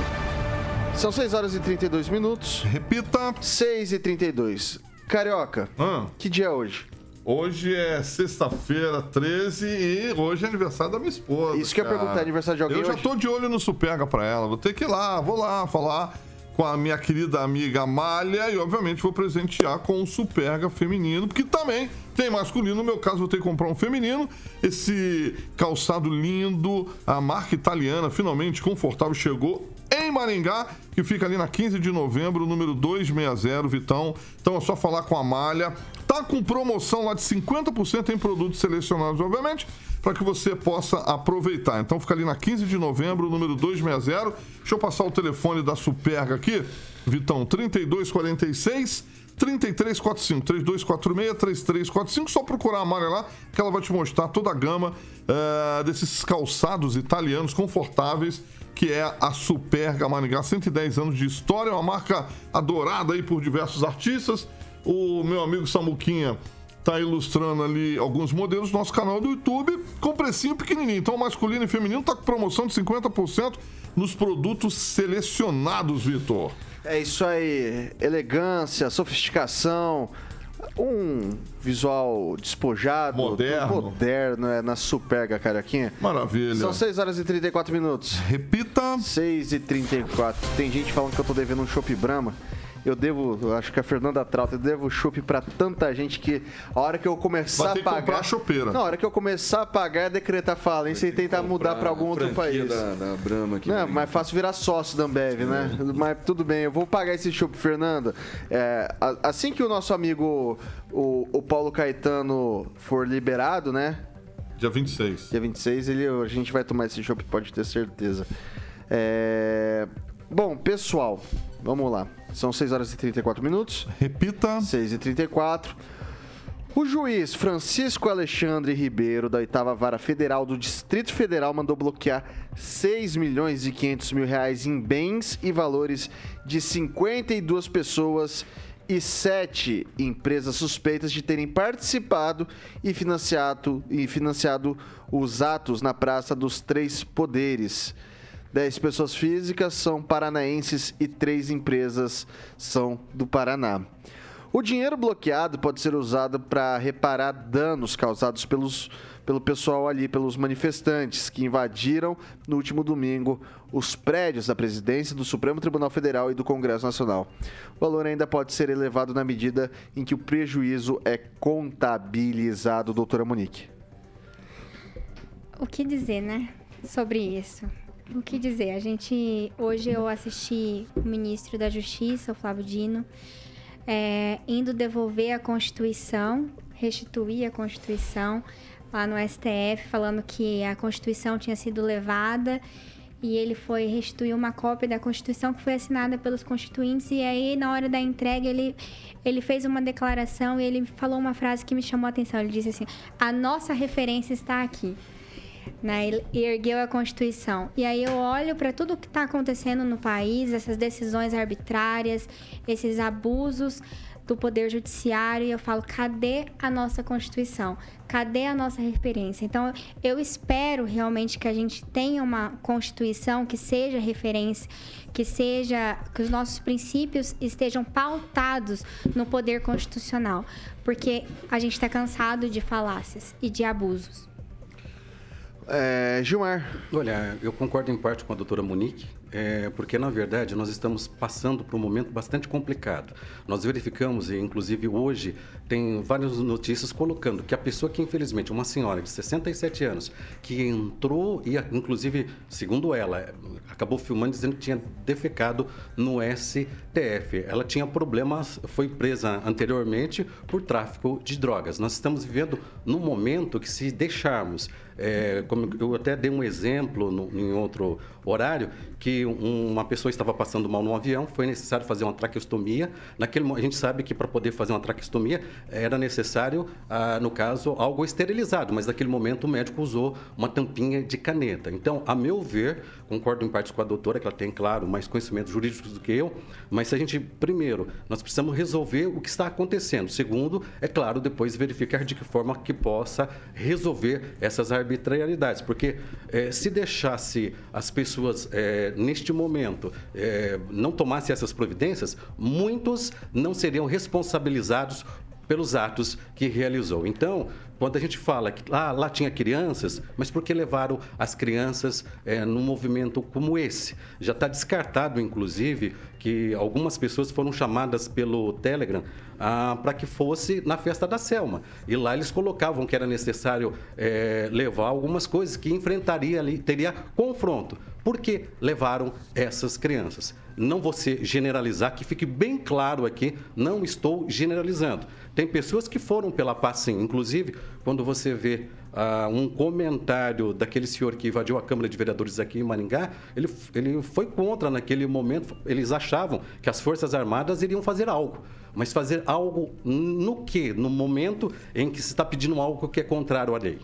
São 6 horas e 32 minutos. Repita. 6 e 32. Carioca, Ah, que dia é hoje? hoje é sexta-feira, 13, e hoje é aniversário da minha esposa. Isso que eu ia cara. perguntar, aniversário de alguém Eu já hoje? tô de olho no Superga pra ela. Vou ter que ir lá, vou lá falar com a minha querida amiga Amália e, obviamente, vou presentear com o Superga feminino, porque também tem masculino. No meu caso, vou ter que comprar um feminino. Esse calçado lindo, a marca italiana, finalmente confortável, chegou em Maringá, que fica ali na 15 de novembro, número 260, Vitão. Então é só falar com a Malha. Tá com promoção lá de 50% em produtos selecionados, obviamente, para que você possa aproveitar. Então fica ali na 15 de novembro, número 260. Deixa eu passar o telefone da Superga aqui, Vitão, 3246 3345 3246 3345 só procurar a Malha lá que ela vai te mostrar toda a gama eh, desses calçados italianos confortáveis que é a Superga Maringá 110 anos de história, uma marca adorada aí por diversos artistas. O meu amigo Samuquinha tá ilustrando ali alguns modelos do nosso canal do YouTube com precinho pequenininho. Então, masculino e feminino tá com promoção de 50% nos produtos selecionados, Vitor. É isso aí. Elegância, sofisticação, um visual despojado, Moderno. moderno é, na Superga, Carioquinha. Maravilha. São 6 horas e 34 minutos. Repita. 6 e 34. Tem gente falando que eu tô devendo um chopp Brahma. Eu devo, eu acho que a Fernanda Trauta, eu devo chopp pra tanta gente que a hora que eu começar Vai ter a pagar. chopeira. Na hora que eu começar a pagar é decretar falência e tentar mudar pra algum outro país. Da, da Brahma aqui. Não, é Maringá. mais fácil virar sócio da Ambev, né? Mas tudo bem, eu vou pagar esse chopp, Fernanda. É, assim que o nosso amigo, o, o Paulo Caetano, for liberado, né? Dia 26. Dia 26, ele, a gente vai tomar esse chopp, pode ter certeza. É, Bom, pessoal, vamos lá. São 6 horas e 34 minutos. Repita. 6 e 34 O juiz Francisco Alexandre Ribeiro, da oitava vara federal do Distrito Federal, mandou bloquear 6 milhões e 500 mil reais em bens e valores de 52 pessoas e sete empresas suspeitas de terem participado e financiado, e financiado os atos na Praça dos Três Poderes. Dez pessoas físicas são paranaenses e três empresas são do Paraná. O dinheiro bloqueado pode ser usado para reparar danos causados pelos, pelo pessoal ali, pelos manifestantes que invadiram no último domingo os prédios da presidência do Supremo Tribunal Federal e do Congresso Nacional. O valor ainda pode ser elevado na medida em que o prejuízo é contabilizado, doutora Monique. O que dizer, né? Sobre isso. O que dizer? A gente. Hoje eu assisti o ministro da Justiça, o Flávio Dino, é, indo devolver a Constituição, restituir a Constituição lá no STF, falando que a Constituição tinha sido levada e ele foi restituir uma cópia da Constituição que foi assinada pelos constituintes e aí na hora da entrega ele ele fez uma declaração e ele falou uma frase que me chamou a atenção. Ele disse assim: "A nossa referência está aqui" né, e ergueu a Constituição. E aí eu olho para tudo que está acontecendo no país, essas decisões arbitrárias, esses abusos do poder judiciário e eu falo, cadê a nossa Constituição? Cadê a nossa referência? Então, eu espero realmente que a gente tenha uma Constituição que seja referência, que seja que os nossos princípios estejam pautados no poder constitucional, porque a gente está cansado de falácias e de abusos. É, Gilmar. Olha, eu concordo em parte com a doutora Monique, é, porque na verdade nós estamos passando por um momento bastante complicado. Nós verificamos, e inclusive hoje tem várias notícias colocando que a pessoa que infelizmente, uma senhora de 67 anos, que entrou e inclusive, segundo ela, acabou filmando dizendo que tinha defecado no STF. Ela tinha problemas, foi presa anteriormente por tráfico de drogas. Nós estamos vivendo num momento que se deixarmos é, como eu até dei um exemplo no, em outro horário, que um, uma pessoa estava passando mal no avião, foi necessário fazer uma traqueostomia. Naquele, a gente sabe que para poder fazer uma traqueostomia era necessário, ah, no caso, algo esterilizado, mas naquele momento o médico usou uma tampinha de caneta. Então, a meu ver, concordo em parte com a doutora, que ela tem, claro, mais conhecimentos jurídicos do que eu, mas se a gente, primeiro, nós precisamos resolver o que está acontecendo. Segundo, é claro, depois verificar de que forma que possa resolver essas arbitrariedades arbitrariedades, porque é, se deixasse as pessoas é, neste momento é, não tomassem essas providências, muitos não seriam responsabilizados pelos atos que realizou. Então, quando a gente fala que lá, lá tinha crianças, mas por que levaram as crianças é, num movimento como esse? Já está descartado, inclusive, que algumas pessoas foram chamadas pelo Telegram ah, para que fosse na festa da Selma. E lá eles colocavam que era necessário é, levar algumas coisas que enfrentaria ali, teria confronto. Por que levaram essas crianças? Não vou ser generalizar, que fique bem claro aqui, não estou generalizando. Tem pessoas que foram pela paz, sim. Inclusive, quando você vê uh, um comentário daquele senhor que invadiu a Câmara de Vereadores aqui em Maringá, ele, ele foi contra naquele momento. Eles achavam que as Forças Armadas iriam fazer algo. Mas fazer algo no quê? No momento em que se está pedindo algo que é contrário à lei.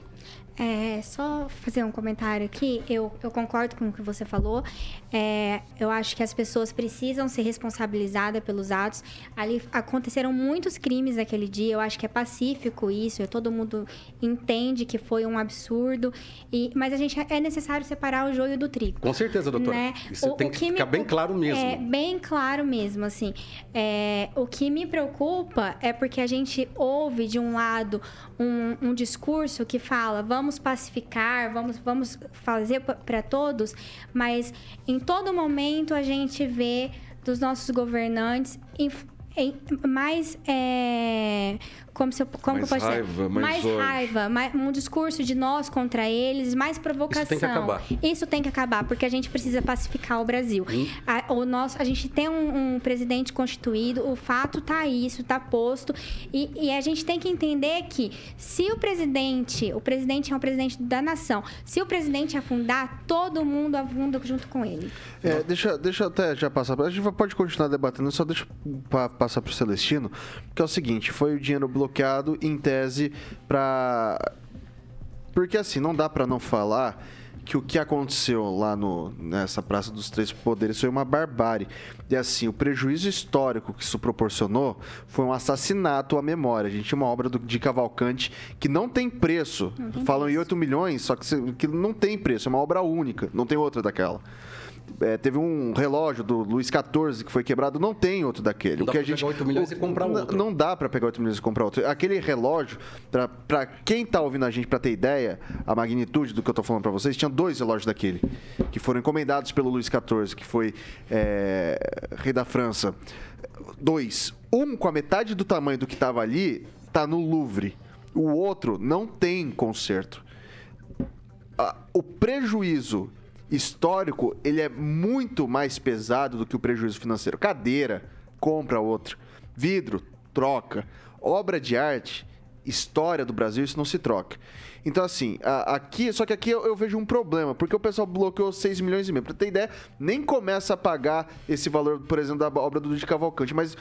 É, só fazer um comentário aqui. Eu, eu concordo com o que você falou. É, eu acho que as pessoas precisam ser responsabilizadas pelos atos. Ali aconteceram muitos crimes naquele dia. Eu acho que é pacífico isso. Todo mundo entende que foi um absurdo. E, mas a gente é necessário separar o joio do trigo. Com certeza, doutora. Né? Isso o, tem o que, que ficar me, bem claro mesmo. É, bem claro mesmo, assim. É, o que me preocupa é porque a gente ouve de um lado um, um discurso que fala vamos vamos pacificar, vamos, vamos fazer para todos, mas em todo momento a gente vê dos nossos governantes em, em, mais é, como se eu, como mais pode raiva, mais, mais raiva, mais, um discurso de nós contra eles, mais provocação. Isso tem que acabar. Isso tem que acabar, porque a gente precisa pacificar o Brasil. Hum. A, o nosso, a gente tem um, um, presidente constituído, o fato tá aí, isso tá posto, e, e, a gente tem que entender que se o presidente, o presidente é o presidente da nação, se o presidente afundar, todo mundo afunda junto com ele. É, deixa, deixa eu até já passar, a gente pode continuar debatendo, só deixa eu passar pro Celestino, que é o seguinte, foi o dinheiro bloqueado bloqueado em tese para porque assim não dá para não falar que o que aconteceu lá no, nessa Praça dos Três Poderes foi uma barbárie. E assim, o prejuízo histórico que isso proporcionou foi um assassinato à memória. A gente tinha uma obra do, de Cavalcante que não tem preço. Não tem Falam preço. em 8 milhões, só que, que não tem preço, é uma obra única, não tem outra daquela. É, teve um relógio do Luiz XIV que foi quebrado, não tem outro daquele. Não o que a gente, pegar 8 milhões o, e comprar outro. Não, dá para pegar 8 milhões e comprar outro. Aquele relógio, para quem está ouvindo a gente, para ter ideia, a magnitude do que eu estou falando para vocês, tinha dois relógios daquele, que foram encomendados pelo Luiz XIV, que foi é, rei da França. Dois. Um com a metade do tamanho do que estava ali, está no Louvre. O outro não tem conserto. o prejuízo histórico, ele é muito mais pesado do que o prejuízo financeiro. Cadeira, compra outro. Vidro, troca. Obra de arte história do Brasil, isso não se troca. Então, assim, aqui, só que aqui eu, eu vejo um problema, porque o pessoal bloqueou 6 milhões e meio. Pra ter ideia, nem começa a pagar esse valor, por exemplo, da obra do de Cavalcante, mas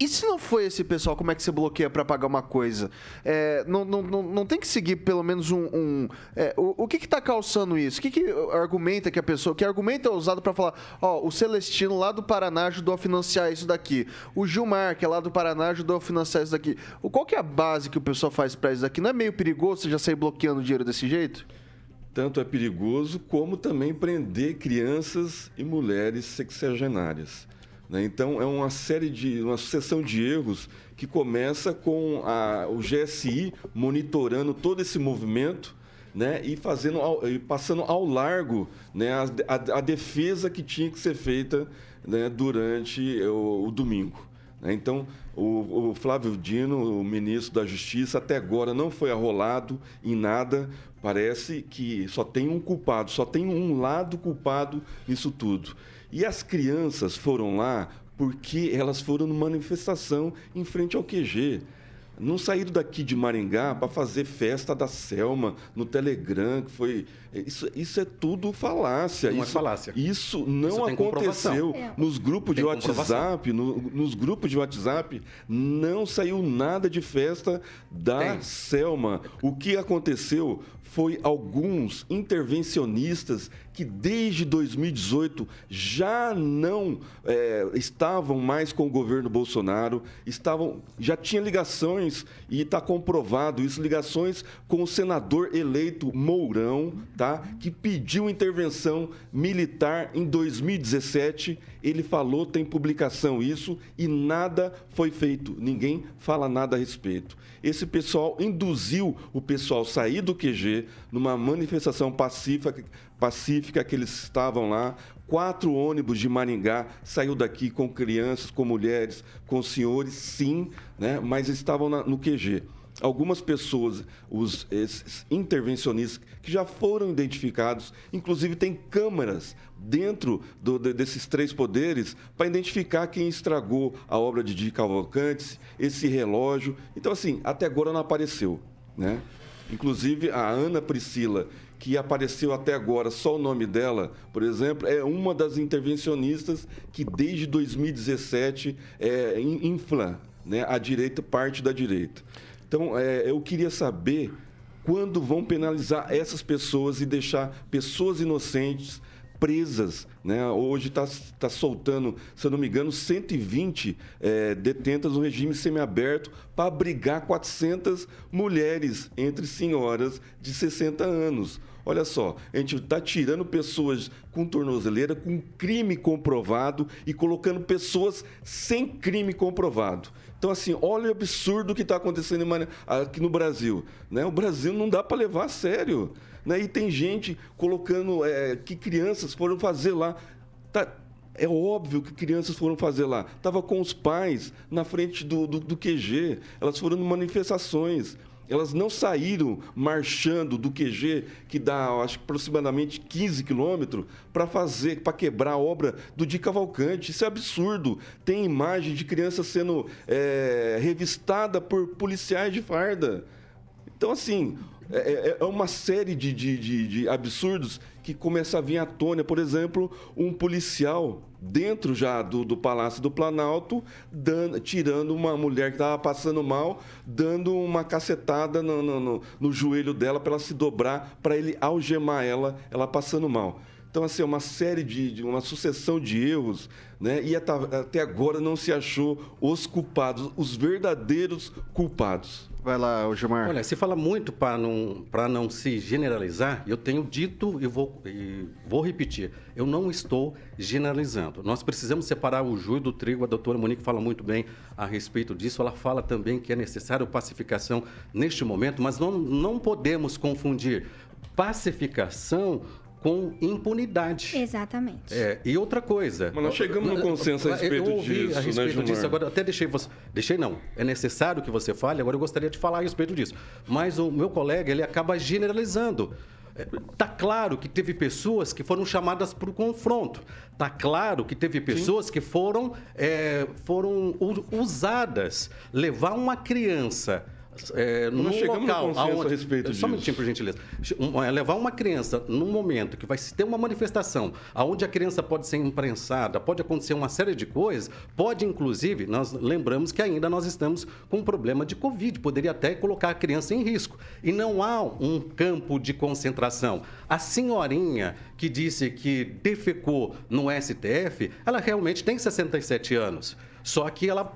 e se não foi esse pessoal, como é que você bloqueia pra pagar uma coisa? É, não, não, não, não tem que seguir pelo menos um. um- é, o, o que que tá calçando isso? O que que argumenta que a pessoa. Que argumento é usado pra falar, ó, o Celestino lá do Paraná ajudou a financiar isso daqui. O Gilmar, que é lá do Paraná, ajudou a financiar isso daqui. O, qual que é a base que o pessoal faz pra isso daqui? Não é meio perigoso você já sair bloqueando dinheiro desse jeito? Tanto é perigoso como também prender crianças e mulheres sexagenárias. Né? Então é uma série de, uma sucessão de erros que começa com a- o GSI monitorando todo esse movimento. Né, e fazendo e passando ao largo né, a, a- a defesa que tinha que ser feita né, durante o, o domingo. né? Então, o, o Flávio Dino, o ministro da Justiça, até agora não foi arrolado em nada. Parece que só tem um culpado, só tem um lado culpado nisso tudo. E as crianças foram lá porque elas foram numa manifestação em frente ao QG. Não saíram daqui de Maringá para fazer festa da Selma no Telegram, que foi. Isso, isso é tudo falácia. Não é isso, falácia. Isso não Isso aconteceu. É. Nos grupos de Tem comprovação. WhatsApp, no- nos grupos de WhatsApp, não saiu nada de festa da Tem. Selma. O que aconteceu foi alguns intervencionistas que desde 2018 já não eh, estavam mais com o governo Bolsonaro, estavam já tinha ligações e está comprovado isso, ligações com o senador eleito Mourão, tá? Que pediu intervenção militar em 2017. Ele falou, tem publicação isso e nada foi feito. Ninguém fala nada a respeito. Esse pessoal induziu o pessoal a sair do QG numa manifestação pacífica, pacífica que eles estavam lá. Quatro ônibus de Maringá saiu daqui com crianças, com mulheres, com senhores, sim, né? mas estavam na- no QG algumas pessoas, os intervencionistas que já foram identificados, inclusive tem câmaras dentro do- de- desses três poderes para identificar quem estragou a obra de Di Cavalcantes, esse relógio. Então assim, até agora não apareceu, né? Inclusive a Ana Priscila que apareceu até agora, só o nome dela, por exemplo, é uma das intervencionistas que desde 2017 é, in- infla né, a direita, parte da direita. Então, é, eu queria saber quando vão penalizar essas pessoas e deixar pessoas inocentes presas. Né? Hoje está tá soltando, se eu não me engano, 120 é, detentas no regime semiaberto para abrigar 400 mulheres, entre senhoras de 60 anos. Olha só, a gente está tirando pessoas com tornozeleira, com crime comprovado e colocando pessoas sem crime comprovado. Então, assim, olha o absurdo que está acontecendo aqui no Brasil. Né? O Brasil não dá para levar a sério. Né? E tem gente colocando é, que crianças foram fazer lá. Tá- é óbvio que crianças foram fazer lá. Estava com os pais na frente do, do, do QG. Elas foram em manifestações. Elas não saíram marchando do QG, que dá, acho, aproximadamente 15 quilômetros, para fazer, para quebrar a obra do Di Cavalcante. Isso é absurdo. Tem imagem de criança sendo é, revistada por policiais de farda. Então, assim, é, é- é uma série de, de- de- de absurdos que começa a vir à tona. Por exemplo, um policial dentro já do, do Palácio do Planalto, dando- tirando uma mulher que estava passando mal, dando uma cacetada no, no- no- no joelho dela para ela se dobrar, para ele algemar ela, ela passando mal. Então, assim, é uma série de, de- uma sucessão de erros, né? E até, até agora não se achou os culpados, os verdadeiros culpados. Vai lá, Gilmar. Olha, se fala muito para não, pra não se generalizar, eu tenho dito e vou, e vou repetir, eu não estou generalizando. Nós precisamos separar o joio do trigo, a doutora Monique fala muito bem a respeito disso, ela fala também que é necessário pacificação neste momento, mas não, não podemos confundir pacificação com impunidade. Exatamente. É, e outra coisa. Mas nós chegamos no consenso a respeito eu ouvi disso, a né, respeito Gilmar? disso. Agora, até deixei você. Deixei não. É necessário que você fale, agora eu gostaria de falar a respeito disso. Mas o meu colega, ele acaba generalizando. Está claro que teve pessoas que foram chamadas para o confronto. Está claro que teve pessoas que foram, é, foram usadas. Levar uma criança é, num chegamos no local consenso aonde, a respeito Só um disso. minutinho, por gentileza. É, levar uma criança num momento que vai ter uma manifestação, aonde a criança pode ser imprensada, pode acontecer uma série de coisas, pode inclusive, nós lembramos que ainda nós estamos com um problema de Covid, poderia até colocar a criança em risco. E não há um campo de concentração. A senhorinha que disse que defecou no STF, ela realmente tem 67 anos. Só que ela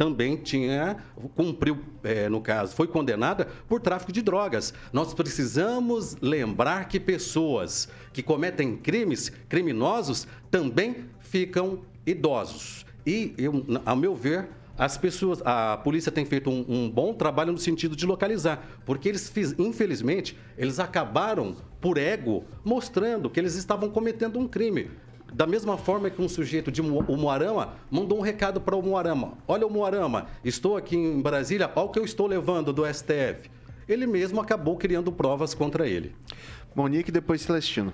também tinha cumpriu, eh, no caso, foi condenada por tráfico de drogas. Nós precisamos lembrar que pessoas que cometem crimes criminosos também ficam idosos. E, eu, ao meu ver, as pessoas, a polícia tem feito um, um bom trabalho no sentido de localizar, porque eles, fiz- infelizmente, eles acabaram por ego mostrando que eles estavam cometendo um crime. Da mesma forma que um sujeito de Moarama mandou um recado para o Moarama: Olha, o Moarama, estou aqui em Brasília, olha o que eu estou levando do STF. Ele mesmo acabou criando provas contra ele. Monique depois Celestino.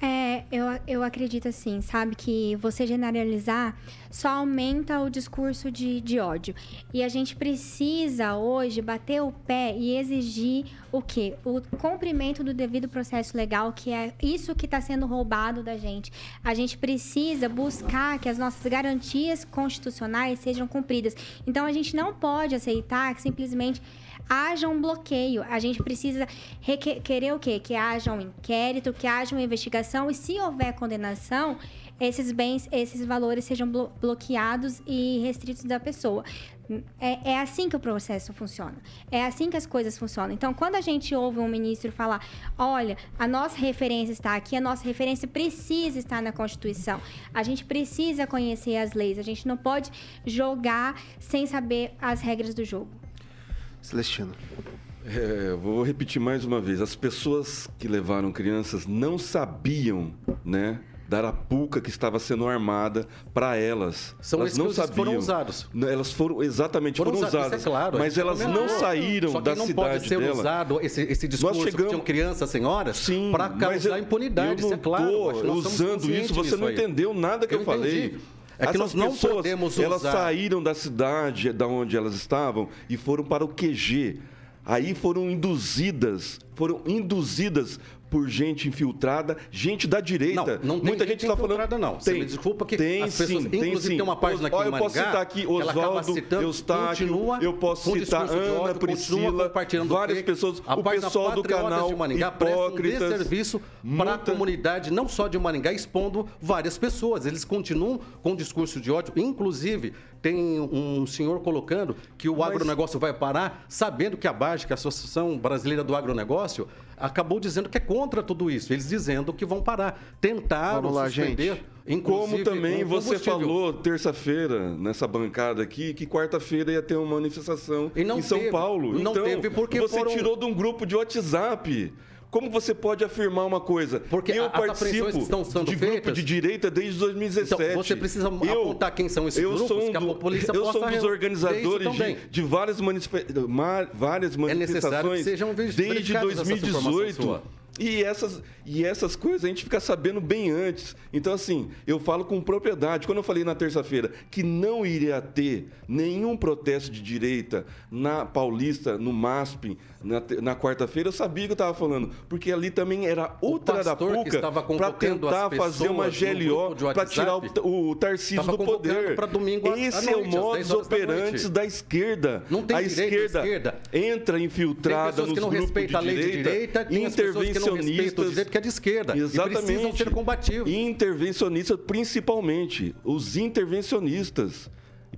É, eu, eu acredito assim, sabe? Que você generalizar só aumenta o discurso de, de ódio. E a gente precisa hoje bater o pé e exigir o quê? O cumprimento do devido processo legal, que é isso que está sendo roubado da gente. A gente precisa buscar que as nossas garantias constitucionais sejam cumpridas. Então a gente não pode aceitar que simplesmente haja um bloqueio. A gente precisa querer o quê? Que haja um inquérito, que haja uma investigação e se houver condenação, esses bens, esses valores sejam blo- bloqueados e restritos da pessoa. É, é assim que o processo funciona. É assim que as coisas funcionam. Então, quando a gente ouve um ministro falar, olha, a nossa referência está aqui, a nossa referência precisa estar na Constituição. A gente precisa conhecer as leis. A gente não pode jogar sem saber as regras do jogo. Celestino. É, vou repetir mais uma vez. As pessoas que levaram crianças não sabiam, né? Da arapuca que estava sendo armada para elas. São elas não sabiam. que foram usados. Não, Elas foram exatamente Foram foram, usados, usadas, isso é claro, mas elas comentou. não saíram Só que da não cidade pode ser dela. usado esse, esse discurso chegamos- que tinham crianças, senhoras, Sim, para mas causar eu- impunidade. eu isso não é claro. nós usando isso, você não aí. entendeu nada que eu, Eu falei. entendi. É que nós não pessoas, Elas usar- saíram da cidade da onde elas estavam e foram para o QG. Aí foram induzidas, foram induzidas por gente infiltrada, gente da direita. Não, não tem Muita gente está falando. não. Me desculpa que tem, as pessoas- sim, tem sim. tem uma página aqui Olha, em eu posso Maringá, citar aqui Oswaldo, Eustáquio, continua eu posso citar Ana, ódio, Priscila, compartilhando várias pessoas, A o pessoal do canal de Maringá presta um Hipócritas, desserviço para a comunidade, não só de Maringá, expondo várias pessoas. Eles continuam com discurso de ódio. Inclusive, tem um senhor colocando que o Mas- agronegócio vai parar, sabendo que a BAG, que é a Associação Brasileira do Agronegócio, acabou dizendo que é contra tudo isso. Eles dizendo que vão parar. Tentaram Vamos lá, suspender. gente. Inclusive, Como também você falou terça-feira nessa bancada aqui que quarta-feira ia ter uma manifestação E não em São teve. Paulo. Não então, teve porque você foram- tirou de um grupo de WhatsApp. Como você pode afirmar uma coisa? Porque eu participo que estão sendo de grupo feitas- de direita desde 2017. Então, você precisa apontar quem são esses eu grupos, sou um que a do- polícia Eu sou um dos organizadores de, de várias, manifesta- ma- várias necessário que manifestações ver- desde verificadas essas informações 2018. E essas, e essas coisas a gente fica sabendo bem antes. Então, assim, eu falo com propriedade. Quando eu falei na terça-feira que não iria ter nenhum protesto de direita na Paulista, no MASP, na, na quarta-feira, eu sabia que eu estava falando. Porque ali também era outra que arapuca para tentar fazer uma GLO, para tirar o, o Tarcísio do poder. domingo à- à Esse é noite, o às 10 modus da operandi noite. da esquerda. Não tem a direita, esquerda, esquerda. entra infiltrada nos grupos de direita, direita, tem intervencionistas, direito que é de esquerda. E Exatamente. precisam ser combativos. Intervencionistas, principalmente. Os intervencionistas.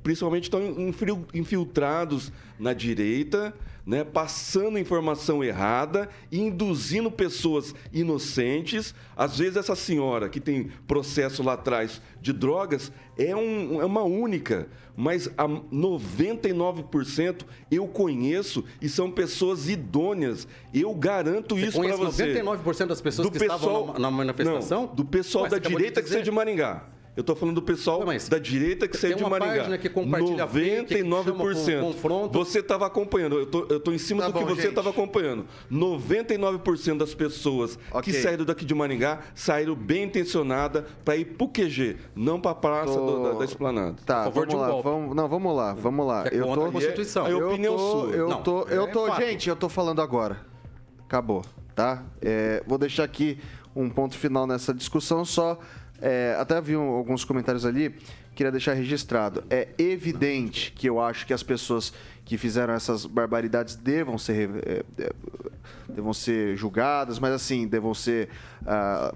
Principalmente estão infil- infiltrados na direita, né, passando informação errada, induzindo pessoas inocentes. Às vezes, essa senhora que tem processo lá atrás de drogas é, um- é uma única, mas a 99% eu conheço e são pessoas idôneas. Eu garanto Você isso para você. 99% das pessoas que estavam na, na manifestação? Não, do pessoal Ué, da direita que seja de Maringá. Eu tô falando do pessoal Não, da direita que saiu tem de uma Maringá. página que compartilha fake, que chama 99%. com confronto. Você estava acompanhando. Eu tô, eu tô em cima Tá do que bom, você gente. estava acompanhando. 99% das pessoas Ok. que saíram daqui de Maringá saíram bem intencionadas para ir pro QG, não para a praça Tô- do- da, da Esplanada. Tá, favor vamos de um lá, vamos, não, vamos lá, vamos lá. É eu tô, a Constituição. É a eu opinião tô, sua. Eu Não, tô, eu é tô, fato. gente, eu tô falando agora. Acabou, tá? É, vou deixar aqui um ponto final nessa discussão, só é, até vi um- alguns comentários ali, queria deixar registrado. É evidente que eu acho que as pessoas que fizeram essas barbaridades devam ser é, é, devam ser julgadas, mas assim, devam ser ah,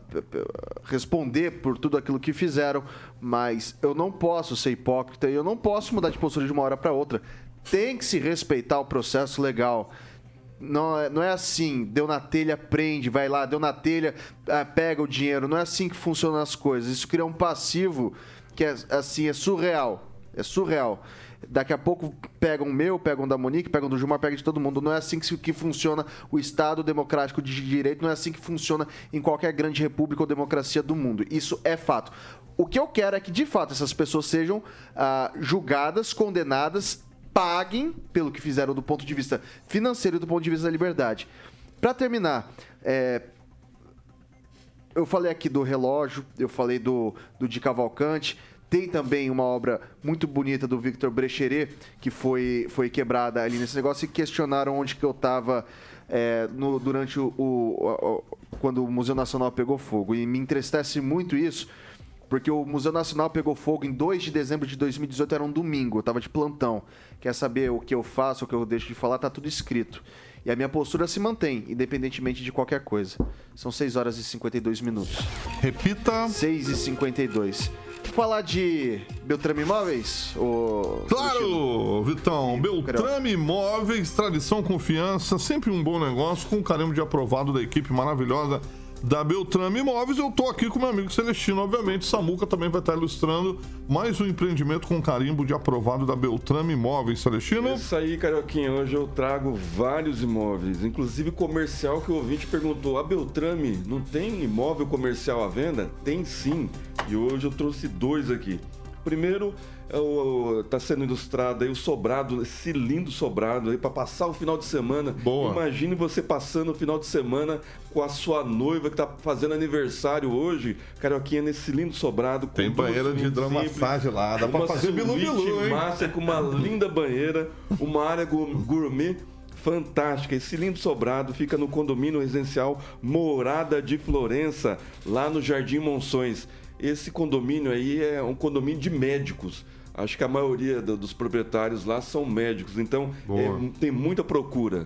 responder por tudo aquilo que fizeram, mas eu não posso ser hipócrita e eu não posso mudar de postura de uma hora para outra. Tem que se respeitar o processo legal. Não é, não é assim, deu na telha, prende, vai lá, deu na telha, ah, pega o dinheiro. Não é assim que funcionam as coisas. Isso cria um passivo que é assim, é surreal. É surreal. Daqui a pouco pegam o meu, pegam da Monique, pegam do Gilmar, pegam de todo mundo. Não é assim que, que funciona o Estado democrático de direito, não é assim que funciona em qualquer grande república ou democracia do mundo. Isso é fato. O que eu quero é que, de fato, essas pessoas sejam ah, julgadas, condenadas, paguem pelo que fizeram do ponto de vista financeiro e do ponto de vista da liberdade. Para terminar, é, eu falei aqui do relógio, eu falei do, do de Cavalcante. Tem também uma obra muito bonita do Victor Brecheret, que foi, foi quebrada ali nesse negócio e questionaram onde que eu estava durante o, o- o- quando o Museu Nacional pegou fogo. E me entristece muito isso, porque o Museu Nacional pegou fogo em 2 de dezembro de 2018, era um domingo, eu tava de plantão. Quer saber o que eu faço, o que eu deixo de falar, tá tudo escrito. E a minha postura se mantém, independentemente de qualquer coisa. São 6 horas e 52 minutos. Repita. 6 e 52. Falar de Beltrame Imóveis? Ou... Claro, Vitão. Beltrame Imóveis, tradição, confiança, sempre um bom negócio, com carimbo de aprovado da equipe maravilhosa da Beltrame Imóveis. Eu tô aqui com meu amigo Celestino, obviamente. Samuca também vai estar ilustrando mais um empreendimento com carimbo de aprovado da Beltrame Imóveis. Celestino? Isso aí, Carioquinha. Hoje eu trago vários imóveis, inclusive comercial que o ouvinte perguntou: a Beltrame não tem imóvel comercial à venda? Tem sim. E hoje eu trouxe dois aqui. Primeiro, é o- tá sendo ilustrado aí o sobrado, esse lindo sobrado aí para passar o final de semana. Boa. Imagine você passando o final de semana com a sua noiva que tá fazendo aniversário hoje, Carioquinha, nesse lindo sobrado. com Tem banheira de hidromassagem lá, dá pra uma fazer bilu-bilu, hein? massa com uma linda banheira, uma área gourmet fantástica. Esse lindo sobrado fica no condomínio residencial Morada de Florença, lá no Jardim Monções. Esse condomínio aí é um condomínio de médicos. Acho que a maioria do- dos proprietários lá são médicos, então é, tem muita procura.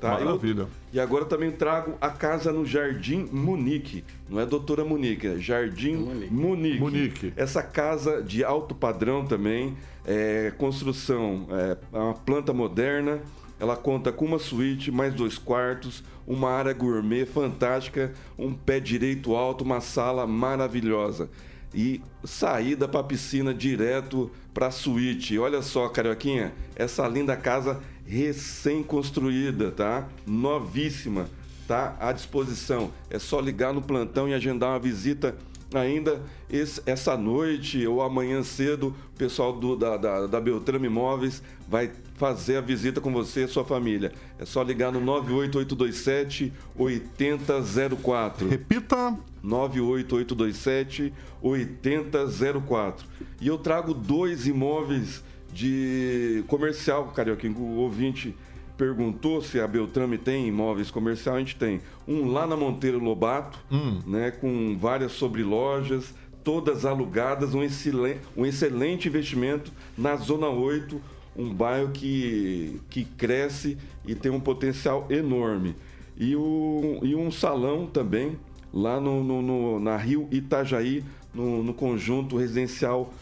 Tá? Maravilha. Eu- e agora também trago a casa no Jardim Munique. Não é doutora Munique, é Jardim Munique. Munique. Essa casa de alto padrão também, é, construção, é uma planta moderna. Ela conta com uma suíte, mais dois quartos, uma área gourmet fantástica, um pé direito alto, uma sala maravilhosa. E saída para a piscina direto para a suíte. Olha só, Carioquinha, essa linda casa recém-construída, tá? Novíssima, tá? À disposição. É só ligar no plantão e agendar uma visita ainda esse- essa noite ou amanhã cedo, o pessoal do- da, da, da Beltrame Imóveis vai fazer a visita com você e sua família. É só ligar no 98827 8004. Repita. 98827 8004. E eu trago dois imóveis de comercial, Carioca. O ouvinte perguntou se a Beltrame tem imóveis comercial. A gente tem um lá na Monteiro Lobato, né, com várias sobrelojas, todas alugadas, um excelente, um excelente investimento na Zona 8, um bairro que, que cresce e tem um potencial enorme. E, o, e um salão também, lá no, no- no- na Rio Itajaí, no, no conjunto residencial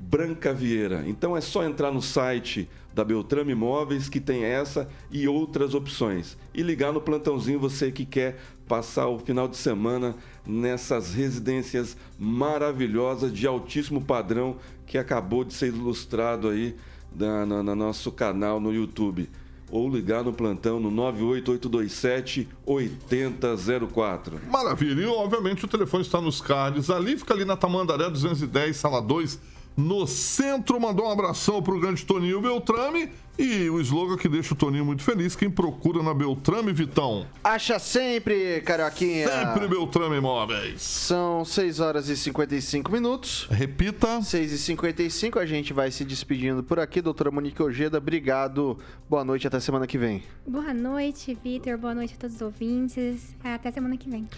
Branca Vieira. Então é só entrar no site da Beltrame Imóveis que tem essa e outras opções. E ligar no plantãozinho você que quer passar o final de semana nessas residências maravilhosas de altíssimo padrão que acabou de ser ilustrado aí na, na- no nosso canal no YouTube. ou ligar no plantão no 98827 8004. Maravilha. E, obviamente, o telefone está nos cards. Ali fica ali na Tamandaré 210, sala 2, no centro. Mandou um abração pro grande Toninho Beltrame. E o slogan que deixa o Toninho muito feliz: quem procura na Beltrame, Vitão? Acha sempre, Carioquinha. Sempre Beltrame Imóveis. São 6 horas e 55 minutos. Repita. 6 e 55 a gente vai se despedindo por aqui. Doutora Monique Ojeda, obrigado. Boa noite, até semana que vem. Boa noite, Vitor. Boa noite a todos os ouvintes. Até semana que vem.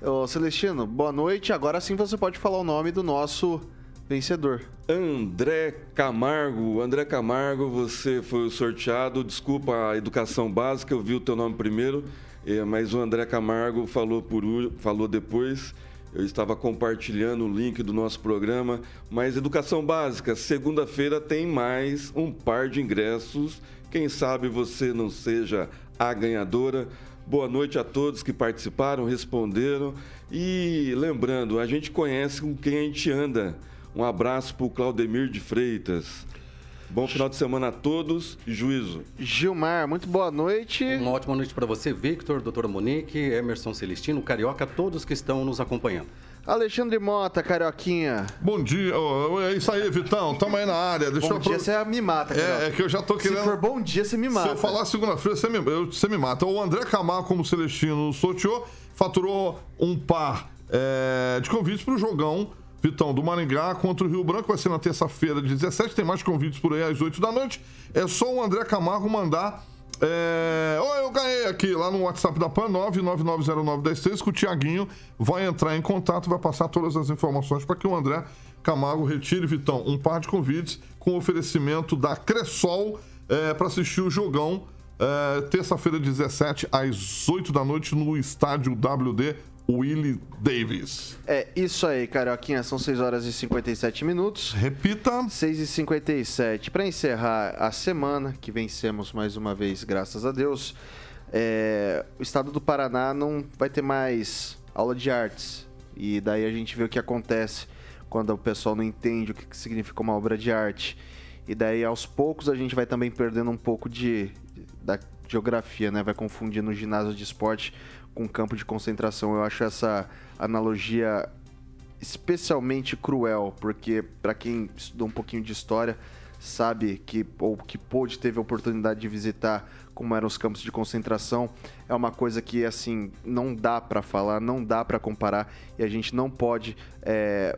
Ô, Celestino, boa noite. Agora sim você pode falar o nome do nosso vencedor. André Camargo. André Camargo, você foi o sorteado. Desculpa a educação básica, eu vi o teu nome primeiro, eh, mas o André Camargo falou, por, falou depois. Eu estava compartilhando o link do nosso programa. Mas educação básica, segunda-feira tem mais um par de ingressos. Quem sabe você não seja a ganhadora. Boa noite a todos que participaram, responderam. E lembrando, a gente conhece com quem a gente anda. Um abraço para o Claudemir de Freitas. Bom final de semana a todos e juízo. Gilmar, muito boa noite. Uma ótima noite para você, Victor, doutora Monique, Emerson Celestino, Carioca, todos que estão nos acompanhando. Alexandre Mota, Carioquinha. Bom dia. É isso aí, Vitão. Tamo aí na área. Deixa bom eu dia, você me mata, Carioca. É, é que eu já tô querendo. Se for bom dia, você me mata. Se eu falar segunda-feira, você me, eu- você me mata. O André Camargo, como Celestino sorteou, faturou um par é, de convites para o jogão Vitão do Maringá contra o Rio Branco. Vai ser na terça-feira, de 17. Tem mais convites por aí às 8 da noite. É só o André Camargo mandar. É... Oh, eu ganhei aqui lá no WhatsApp da PAN 999091013 que o Tiaguinho vai entrar em contato, vai passar todas as informações para que o André Camargo retire, Vitão, um par de convites com oferecimento da Cressol para assistir o jogão é, terça-feira, 17, às 8 da noite, no estádio WD Willie Davis. É isso aí, Carioquinha. São 6 horas e 57 minutos. Repita. 6 e 57 Para encerrar a semana, que vencemos mais uma vez, graças a Deus, é, o estado do Paraná não vai ter mais aula de artes. E daí a gente vê o que acontece quando o pessoal não entende o que significa uma obra de arte. E daí, aos poucos, a gente vai também perdendo um pouco de da geografia, né? Vai confundindo o ginásio de esporte com campo de concentração. Eu acho essa analogia especialmente cruel, porque para quem estudou um pouquinho de história sabe que ou que pôde teve a oportunidade de visitar como eram os campos de concentração, é uma coisa que assim não dá para falar, não dá para comparar e a gente não pode é,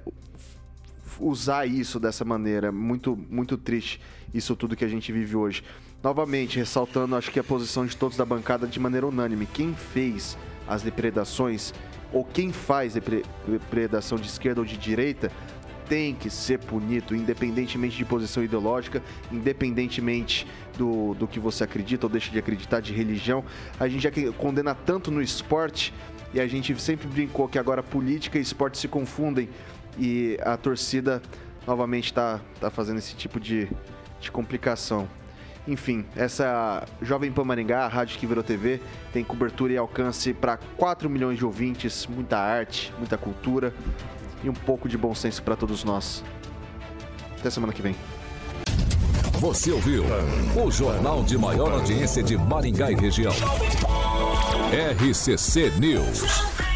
usar isso dessa maneira. Muito, muito triste isso tudo que a gente vive hoje. Novamente, ressaltando, acho que a posição de todos da bancada de maneira unânime. Quem fez as depredações, ou quem faz depre- depredação de esquerda ou de direita, tem que ser punido, independentemente de posição ideológica, independentemente do, do que você acredita ou deixa de acreditar, de religião. A gente já condena tanto no esporte e a gente sempre brincou que agora política e esporte se confundem e a torcida novamente está tá fazendo esse tipo de, de complicação. Enfim, essa Jovem Pan Maringá, a rádio que virou TV, tem cobertura e alcance para 4 milhões de ouvintes, muita arte, muita cultura e um pouco de bom senso para todos nós. Até semana que vem. Você ouviu o jornal de maior audiência de Maringá e região. RCC News.